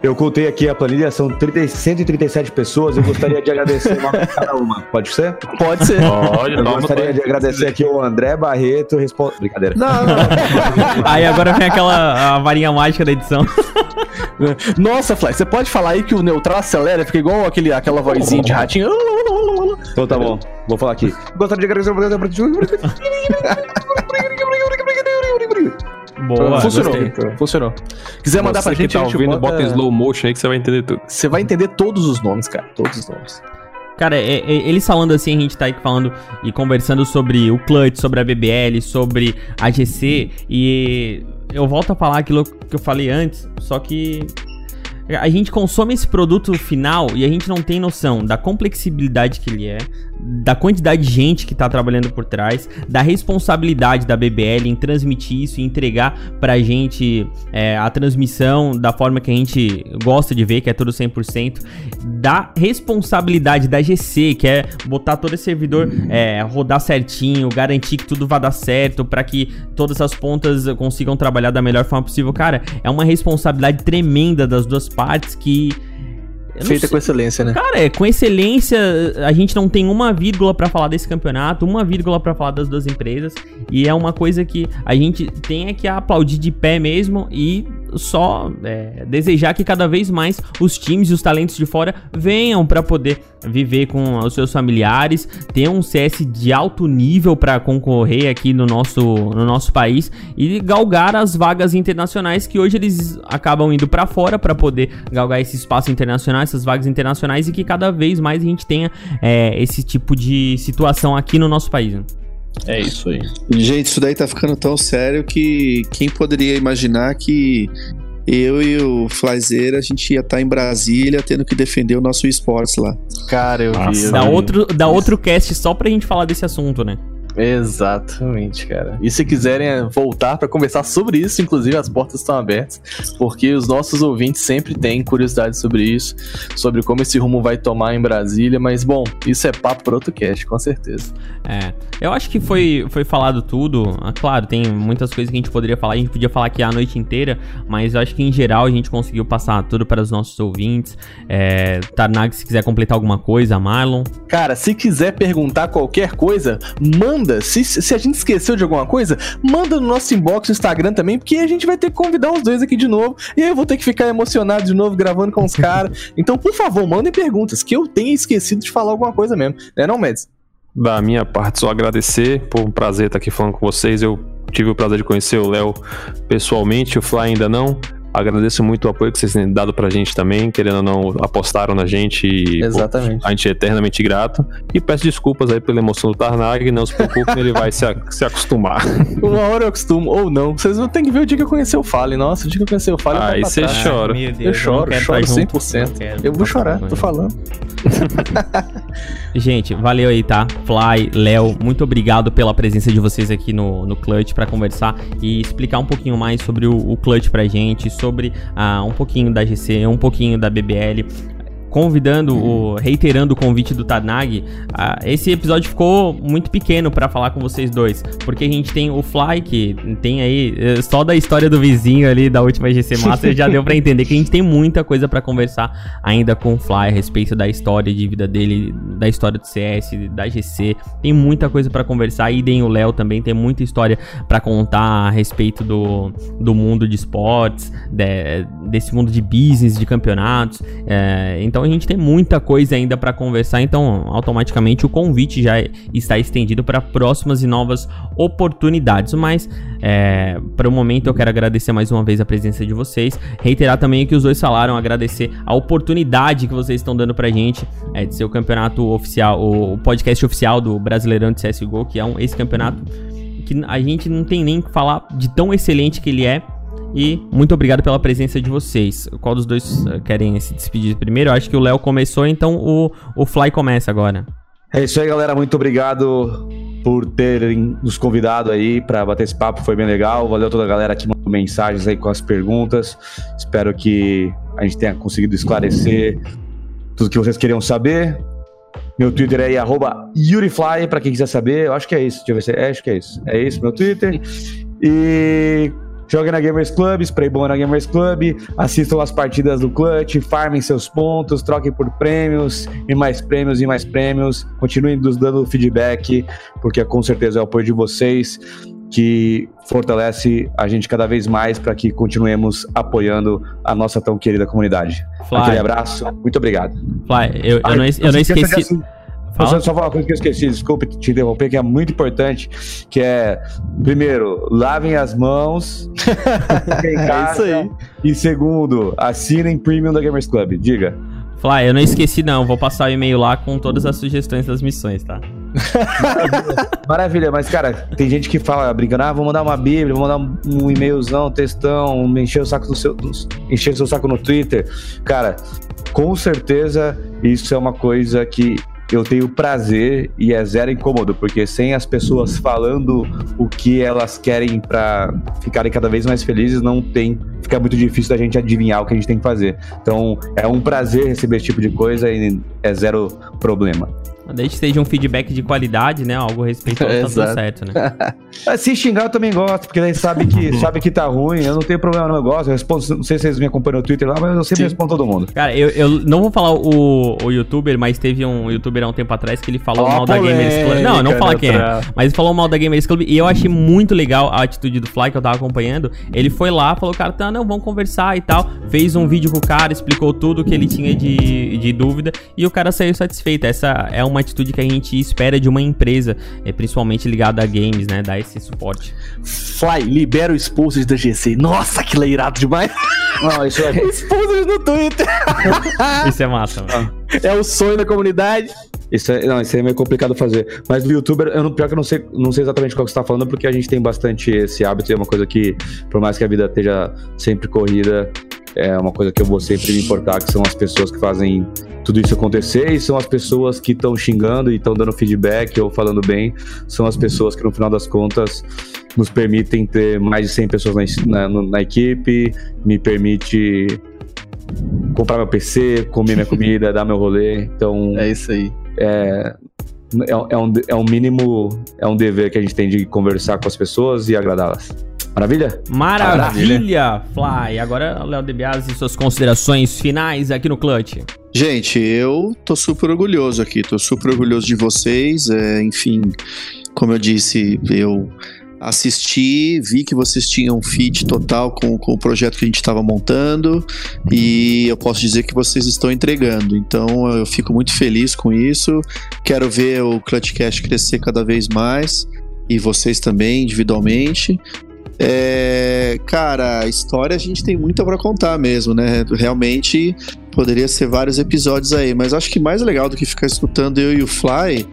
Speaker 6: Eu contei aqui a planilha, são 30, 137 pessoas. Eu gostaria de agradecer uma cada uma. Pode ser?
Speaker 4: Pode ser. Pode,
Speaker 6: eu gostaria de agradecer aqui o André Barreto. Responde. Brincadeira. Não,
Speaker 3: não. aí agora vem aquela a varinha mágica da edição.
Speaker 4: Nossa, Fly, você pode falar aí que o neutral acelera, fica igual aquele, aquela vozinha de ratinho.
Speaker 6: Então tá bom, vou falar aqui. Gostaria de agradecer.
Speaker 4: Boa, funcionou. Gostei. Funcionou. Quiser mandar
Speaker 5: Você
Speaker 4: pra gente,
Speaker 5: que tá a gente ouvindo, bota... bota slow motion aí que você vai entender tudo.
Speaker 4: Você vai entender todos os nomes, cara. Todos os nomes.
Speaker 3: Cara, é, é, eles falando assim, a gente tá aí falando e conversando sobre o Clutch, sobre a BBL, sobre a GC, e eu volto a falar aquilo que eu falei antes, só que a gente consome esse produto final e a gente não tem noção da complexibilidade que ele é, da quantidade de gente que está trabalhando por trás, da responsabilidade da BBL em transmitir isso e entregar pra gente é, a transmissão da forma que a gente gosta de ver, que é tudo 100%, da responsabilidade da GC, que é botar todo esse servidor é, rodar certinho, garantir que tudo vai dar certo, para que todas as pontas consigam trabalhar da melhor forma possível. Cara, é uma responsabilidade tremenda das duas partes que
Speaker 4: Feita com excelência, né?
Speaker 3: Cara, é, com excelência, a gente não tem uma vírgula para falar desse campeonato, uma vírgula para falar das duas empresas, e é uma coisa que a gente tem é que aplaudir de pé mesmo e só é, desejar que cada vez mais os times e os talentos de fora venham para poder viver com os seus familiares, ter um CS de alto nível para concorrer aqui no nosso, no nosso país e galgar as vagas internacionais que hoje eles acabam indo para fora para poder galgar esse espaço internacional, essas vagas internacionais e que cada vez mais a gente tenha é, esse tipo de situação aqui no nosso país. Né?
Speaker 4: É isso aí.
Speaker 2: Gente, isso daí tá ficando tão sério que quem poderia imaginar que eu e o Flyzeira, a gente ia estar tá em Brasília tendo que defender o nosso esportes lá.
Speaker 3: Cara, eu Nossa, vi. Dá outro, dá outro cast só pra gente falar desse assunto, né?
Speaker 4: Exatamente, cara. E se quiserem é, voltar para conversar sobre isso, inclusive as portas estão abertas, porque os nossos ouvintes sempre têm curiosidade sobre isso, sobre como esse rumo vai tomar em Brasília, mas bom, isso é papo para outro cast, com certeza.
Speaker 3: É, eu acho que foi, foi falado tudo. Ah, claro, tem muitas coisas que a gente poderia falar, a gente podia falar aqui a noite inteira, mas eu acho que em geral a gente conseguiu passar tudo para os nossos ouvintes. É, Tarnag, se quiser completar alguma coisa, Marlon.
Speaker 4: Cara, se quiser perguntar qualquer coisa, manda. Se, se a gente esqueceu de alguma coisa, manda no nosso inbox no Instagram também, porque a gente vai ter que convidar os dois aqui de novo. E aí eu vou ter que ficar emocionado de novo gravando com os caras. Então, por favor, mandem perguntas, que eu tenha esquecido de falar alguma coisa mesmo. Né, não, Mads?
Speaker 5: Da minha parte, só agradecer por um prazer estar aqui falando com vocês. Eu tive o prazer de conhecer o Léo pessoalmente, o Fly ainda não. Agradeço muito o apoio que vocês têm dado pra gente também, querendo ou não, apostaram na gente e
Speaker 4: Exatamente.
Speaker 5: pô, a gente é eternamente grato. E peço desculpas aí pela emoção do Tarnag, não se preocupem, ele vai se, a- se acostumar.
Speaker 4: Uma hora eu acostumo, ou não. Vocês vão ter que ver o dia que eu conhecer o Fale. Nossa, o dia que eu conhecer o Fale.
Speaker 5: Aí você chora.
Speaker 4: Eu choro,
Speaker 3: quero
Speaker 4: choro
Speaker 3: tá junto.
Speaker 4: 100%.
Speaker 3: Não quero,
Speaker 4: Eu vou
Speaker 3: não
Speaker 4: chorar, tô falando.
Speaker 3: Gente, valeu aí, tá? Fly, Léo, muito obrigado pela presença de vocês aqui no, no Clutch pra conversar e explicar um pouquinho mais sobre o, o Clutch pra gente, sobre ah, um pouquinho da GC, um pouquinho da BBL. Convidando, o, reiterando o convite do Tarnag, ah, esse episódio ficou muito pequeno pra falar com vocês dois, porque a gente tem o Fly, que tem aí, eh, só da história do vizinho ali da última GC Master, já deu pra entender que a gente tem muita coisa pra conversar ainda com o Fly a respeito da história de vida dele, da história do CS, da GC. Tem muita coisa pra conversar. E tem o Léo também tem muita história pra contar a respeito do, do mundo de esportes, de- desse mundo de business, de campeonatos. É, então a gente tem muita coisa ainda pra conversar. Então automaticamente o convite já está estendido para próximas e novas oportunidades. Mas é, para o momento eu quero agradecer mais uma vez a presença de vocês. Reiterar também o que os dois falaram, agradecer a oportunidade que vocês estão dando pra gente é, de ser o campeonato oficial, o podcast oficial do Brasileirão de CSGO, que é um, esse campeonato que a gente não tem nem que falar de tão excelente que ele é. E muito obrigado pela presença de vocês. Qual dos dois eh, querem se despedir primeiro? Eu acho que o Léo começou, então o, o Fly começa agora.
Speaker 6: É isso aí, galera. Muito obrigado por terem nos convidado aí para bater esse papo. Foi bem legal. Valeu toda a galera que mandou mensagens aí com as perguntas. Espero que a gente tenha conseguido esclarecer tudo que vocês queriam saber. Meu Twitter é arroba YuriFly, pra quem quiser saber. Eu acho que é isso. Deixa eu ver se é. Acho que é isso. É isso, meu Twitter. E joguem na Gamers Club, spray bom na Gamers Club, assistam as partidas do Clutch, farmem seus pontos, troquem por prêmios, e mais prêmios e mais prêmios. Continuem nos dando feedback, porque com certeza é o apoio de vocês que fortalece a gente cada vez mais para que continuemos apoiando a nossa tão querida comunidade.
Speaker 3: Fly.
Speaker 6: Aquele abraço, muito obrigado.
Speaker 3: Fly, eu, eu
Speaker 6: Ai,
Speaker 3: não, eu não esqueci. Fala.
Speaker 6: Só, só falar uma coisa que eu esqueci, desculpe te interromper, que é muito importante, que é, primeiro, lavem as mãos, em
Speaker 4: É
Speaker 6: casa,
Speaker 4: isso aí.
Speaker 6: e segundo, assinem Premium da Gamers Club, diga.
Speaker 3: Fly, eu não esqueci não. Vou passar o e-mail lá com todas as sugestões das missões, tá?
Speaker 6: Maravilha, mas cara, tem gente que fala brincando, ah, vou mandar uma bíblia, vou mandar um, um e-mailzão, um textão, me encher o saco do seu, encher o seu saco no Twitter. Cara, com certeza isso é uma coisa que eu tenho prazer e é zero incômodo, porque sem as pessoas falando o que elas querem pra ficarem cada vez mais felizes, não tem, fica muito difícil da gente adivinhar o que a gente tem que fazer. Então, é um prazer receber esse tipo de coisa e é zero problema.
Speaker 3: Desde que seja um feedback de qualidade, né? Algo respeitoso, tá tudo
Speaker 4: Exato.
Speaker 3: certo, né?
Speaker 6: Ah, Se xingar eu também gosto, porque daí sabe que, sabe que tá ruim, eu não tenho problema, não, eu gosto, eu respondo, não sei se vocês me acompanham no Twitter lá, mas eu sempre
Speaker 4: Sim.
Speaker 6: respondo todo mundo.
Speaker 3: Cara, eu, eu não vou falar o, o youtuber, mas teve um youtuber há um tempo atrás que ele falou
Speaker 4: Ó,
Speaker 3: mal da Gamers Club. Não, não fala quem é. Mas ele falou mal da Gamers Club e eu achei muito legal a atitude do Fly que eu tava acompanhando. Ele foi lá, falou, cara, tá, não, vamos conversar e tal. Fez um vídeo com o cara, explicou tudo que ele tinha de, de dúvida e o cara saiu satisfeito. Essa é uma atitude que a gente espera de uma empresa, é, principalmente ligada a games, né? Dar esse suporte.
Speaker 4: Fly, libera o exposed da GC. Nossa, que leirado demais.
Speaker 6: Não, isso é.
Speaker 4: exposed no Twitter.
Speaker 3: Isso é massa, mano.
Speaker 4: É o sonho da comunidade.
Speaker 6: Isso é, não, isso aí é meio complicado fazer. Mas do youtuber, eu não, pior que eu não sei, não sei exatamente qual que você tá falando, porque a gente tem bastante esse hábito, e é uma coisa que, por mais que a vida esteja sempre corrida, é uma coisa que eu vou sempre me importar, que são as pessoas que fazem tudo isso acontecer e são as pessoas que estão xingando e estão dando feedback ou falando bem, são as pessoas que no final das contas nos permitem ter mais de 100 pessoas na, na, na equipe, me permite comprar meu PC, comer minha comida, dar meu rolê. Então.
Speaker 4: É isso aí.
Speaker 6: É, é, é, um, é um mínimo, é um dever que a gente tem de conversar com as pessoas e agradá-las. Maravilha?
Speaker 3: Maravilha, Fly. Agora, Léo DeBiase, suas considerações finais aqui no Clutch.
Speaker 2: Gente, eu tô super orgulhoso aqui, tô super orgulhoso de vocês. É, enfim, como eu disse, eu assisti, vi que vocês tinham fit total com, com o projeto que a gente estava montando e eu posso dizer que vocês estão entregando. Então eu fico muito feliz com isso. Quero ver o Clutchcast crescer cada vez mais e vocês também individualmente. É, cara, a história a gente tem muita para contar mesmo, né? Realmente poderia ser vários episódios aí, mas acho que mais legal do que ficar escutando eu e o Fly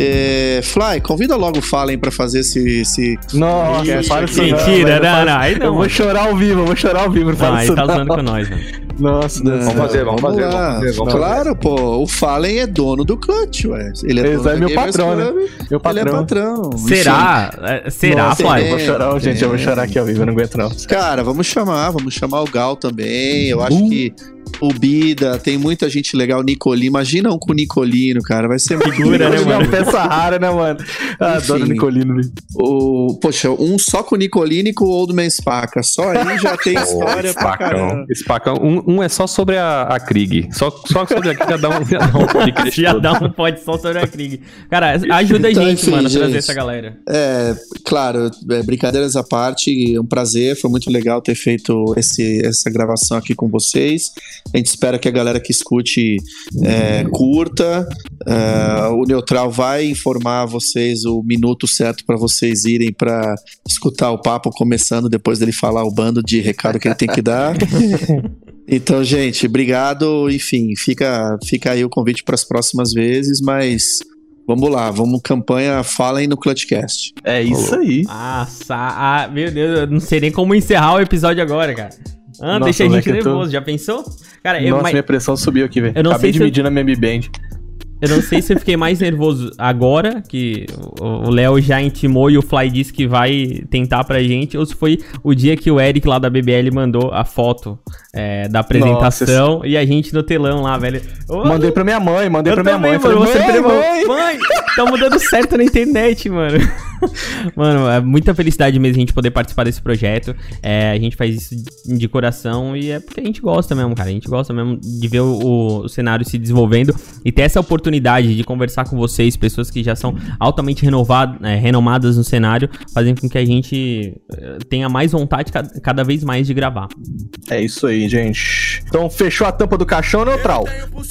Speaker 2: é, Fly, convida logo o Fallen pra fazer esse. esse
Speaker 4: Nossa, para isso
Speaker 3: Mentira, não, não, aí não.
Speaker 4: Eu vou chorar ao vivo, eu vou chorar ao vivo.
Speaker 3: Não, aí tá usando com nós, mano.
Speaker 4: Nossa,
Speaker 6: Deus. Vamos fazer, vamos, vamos fazer, vamos fazer, vamos
Speaker 2: Claro, pô, o Fallen é dono do Clutch, ué.
Speaker 4: Ele é, dono é meu patrão, né?
Speaker 2: Meu patrão. Ele é patrão.
Speaker 3: Será? É, será,
Speaker 4: Nossa, Fly? Eu vou chorar, gente, eu vou chorar aqui ao vivo, eu não aguento não.
Speaker 2: Cara, vamos chamar, vamos chamar o Gal também. Eu acho uh. que o Bida, tem muita gente legal, Nicolino. Imagina um com o Nicolino, cara. Vai ser
Speaker 4: figura, né, mano? Peça rara, né, mano? Ah, adoro o Nicolino.
Speaker 2: O, poxa, um só com o Nicolino e com o Old Man Spaca. Só aí já tem história pra caramba.
Speaker 5: Spacão. Um, um, é só sobre a, a Krieg. Só, só sobre a Krieg já dá um, já dá um
Speaker 3: podcast. já dá um pod só sobre a Krieg. Cara, ajuda então, a gente, enfim, mano, a trazer essa galera.
Speaker 2: É, claro, é, brincadeiras à parte, é um prazer. Foi muito legal ter feito esse, essa gravação aqui com vocês. A gente espera que a galera que escute é, curta. É, o Neutral vai informar vocês o minuto certo para vocês irem para escutar o papo começando depois dele falar o bando de recado que ele tem que dar. Então, gente, obrigado. Enfim, fica, fica aí o convite para as próximas vezes, mas Vamos lá, vamos campanha Falem no Clutchcast.
Speaker 4: É isso aí.
Speaker 3: Ah, ah, meu Deus, eu não sei nem como encerrar o episódio agora, cara. Ah, Nossa, deixa a gente nervoso, tô... já pensou?
Speaker 4: Cara, eu, Nossa, mas... minha pressão subiu aqui, velho. Acabei de medir na minha Band.
Speaker 3: Eu não sei se eu fiquei mais nervoso agora, que o Léo já intimou e o Fly disse que vai tentar pra gente, ou se foi o dia que o Eric lá da BBL mandou a foto é, da apresentação Nossa, e a gente no telão lá, velho.
Speaker 4: Mandei pra minha mãe, mandei pra minha mãe.
Speaker 3: Mano, falei, mãe, mãe, mãe, tá dando certo na internet, mano. Mano, é muita felicidade mesmo a gente poder participar desse projeto. É, a gente faz isso de coração e é porque a gente gosta mesmo, cara. A gente gosta mesmo de ver o, o cenário se desenvolvendo e ter essa oportunidade de conversar com vocês, pessoas que já são altamente renovadas, é, renomadas no cenário, fazendo com que a gente é, tenha mais vontade cada vez mais de gravar.
Speaker 4: É isso aí, gente. Então, fechou a tampa do caixão neutral.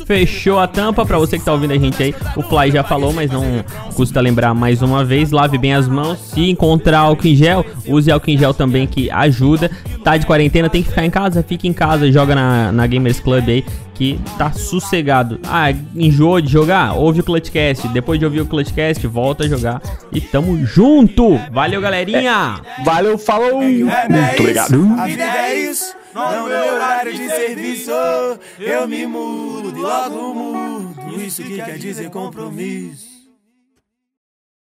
Speaker 3: Fechou a tampa, pra você que tá ouvindo a gente aí. O Fly já falou, mas não custa lembrar mais uma vez. Lave bem as mãos. Se encontrar álcool em gel, use álcool em gel também que ajuda. Tá de quarentena, tem que ficar em casa, fica em casa, joga na, na Gamers Club aí que tá sossegado. Ah, enjoou de jogar? Ouve o Clutchcast. Depois de ouvir o Clutchcast, volta a jogar. E tamo junto! Valeu, galerinha!
Speaker 4: É, valeu, falou! Muito obrigado! A vida é isso,
Speaker 7: não é horário de serviço. Eu me mudo e logo mudo. Isso que quer dizer compromisso.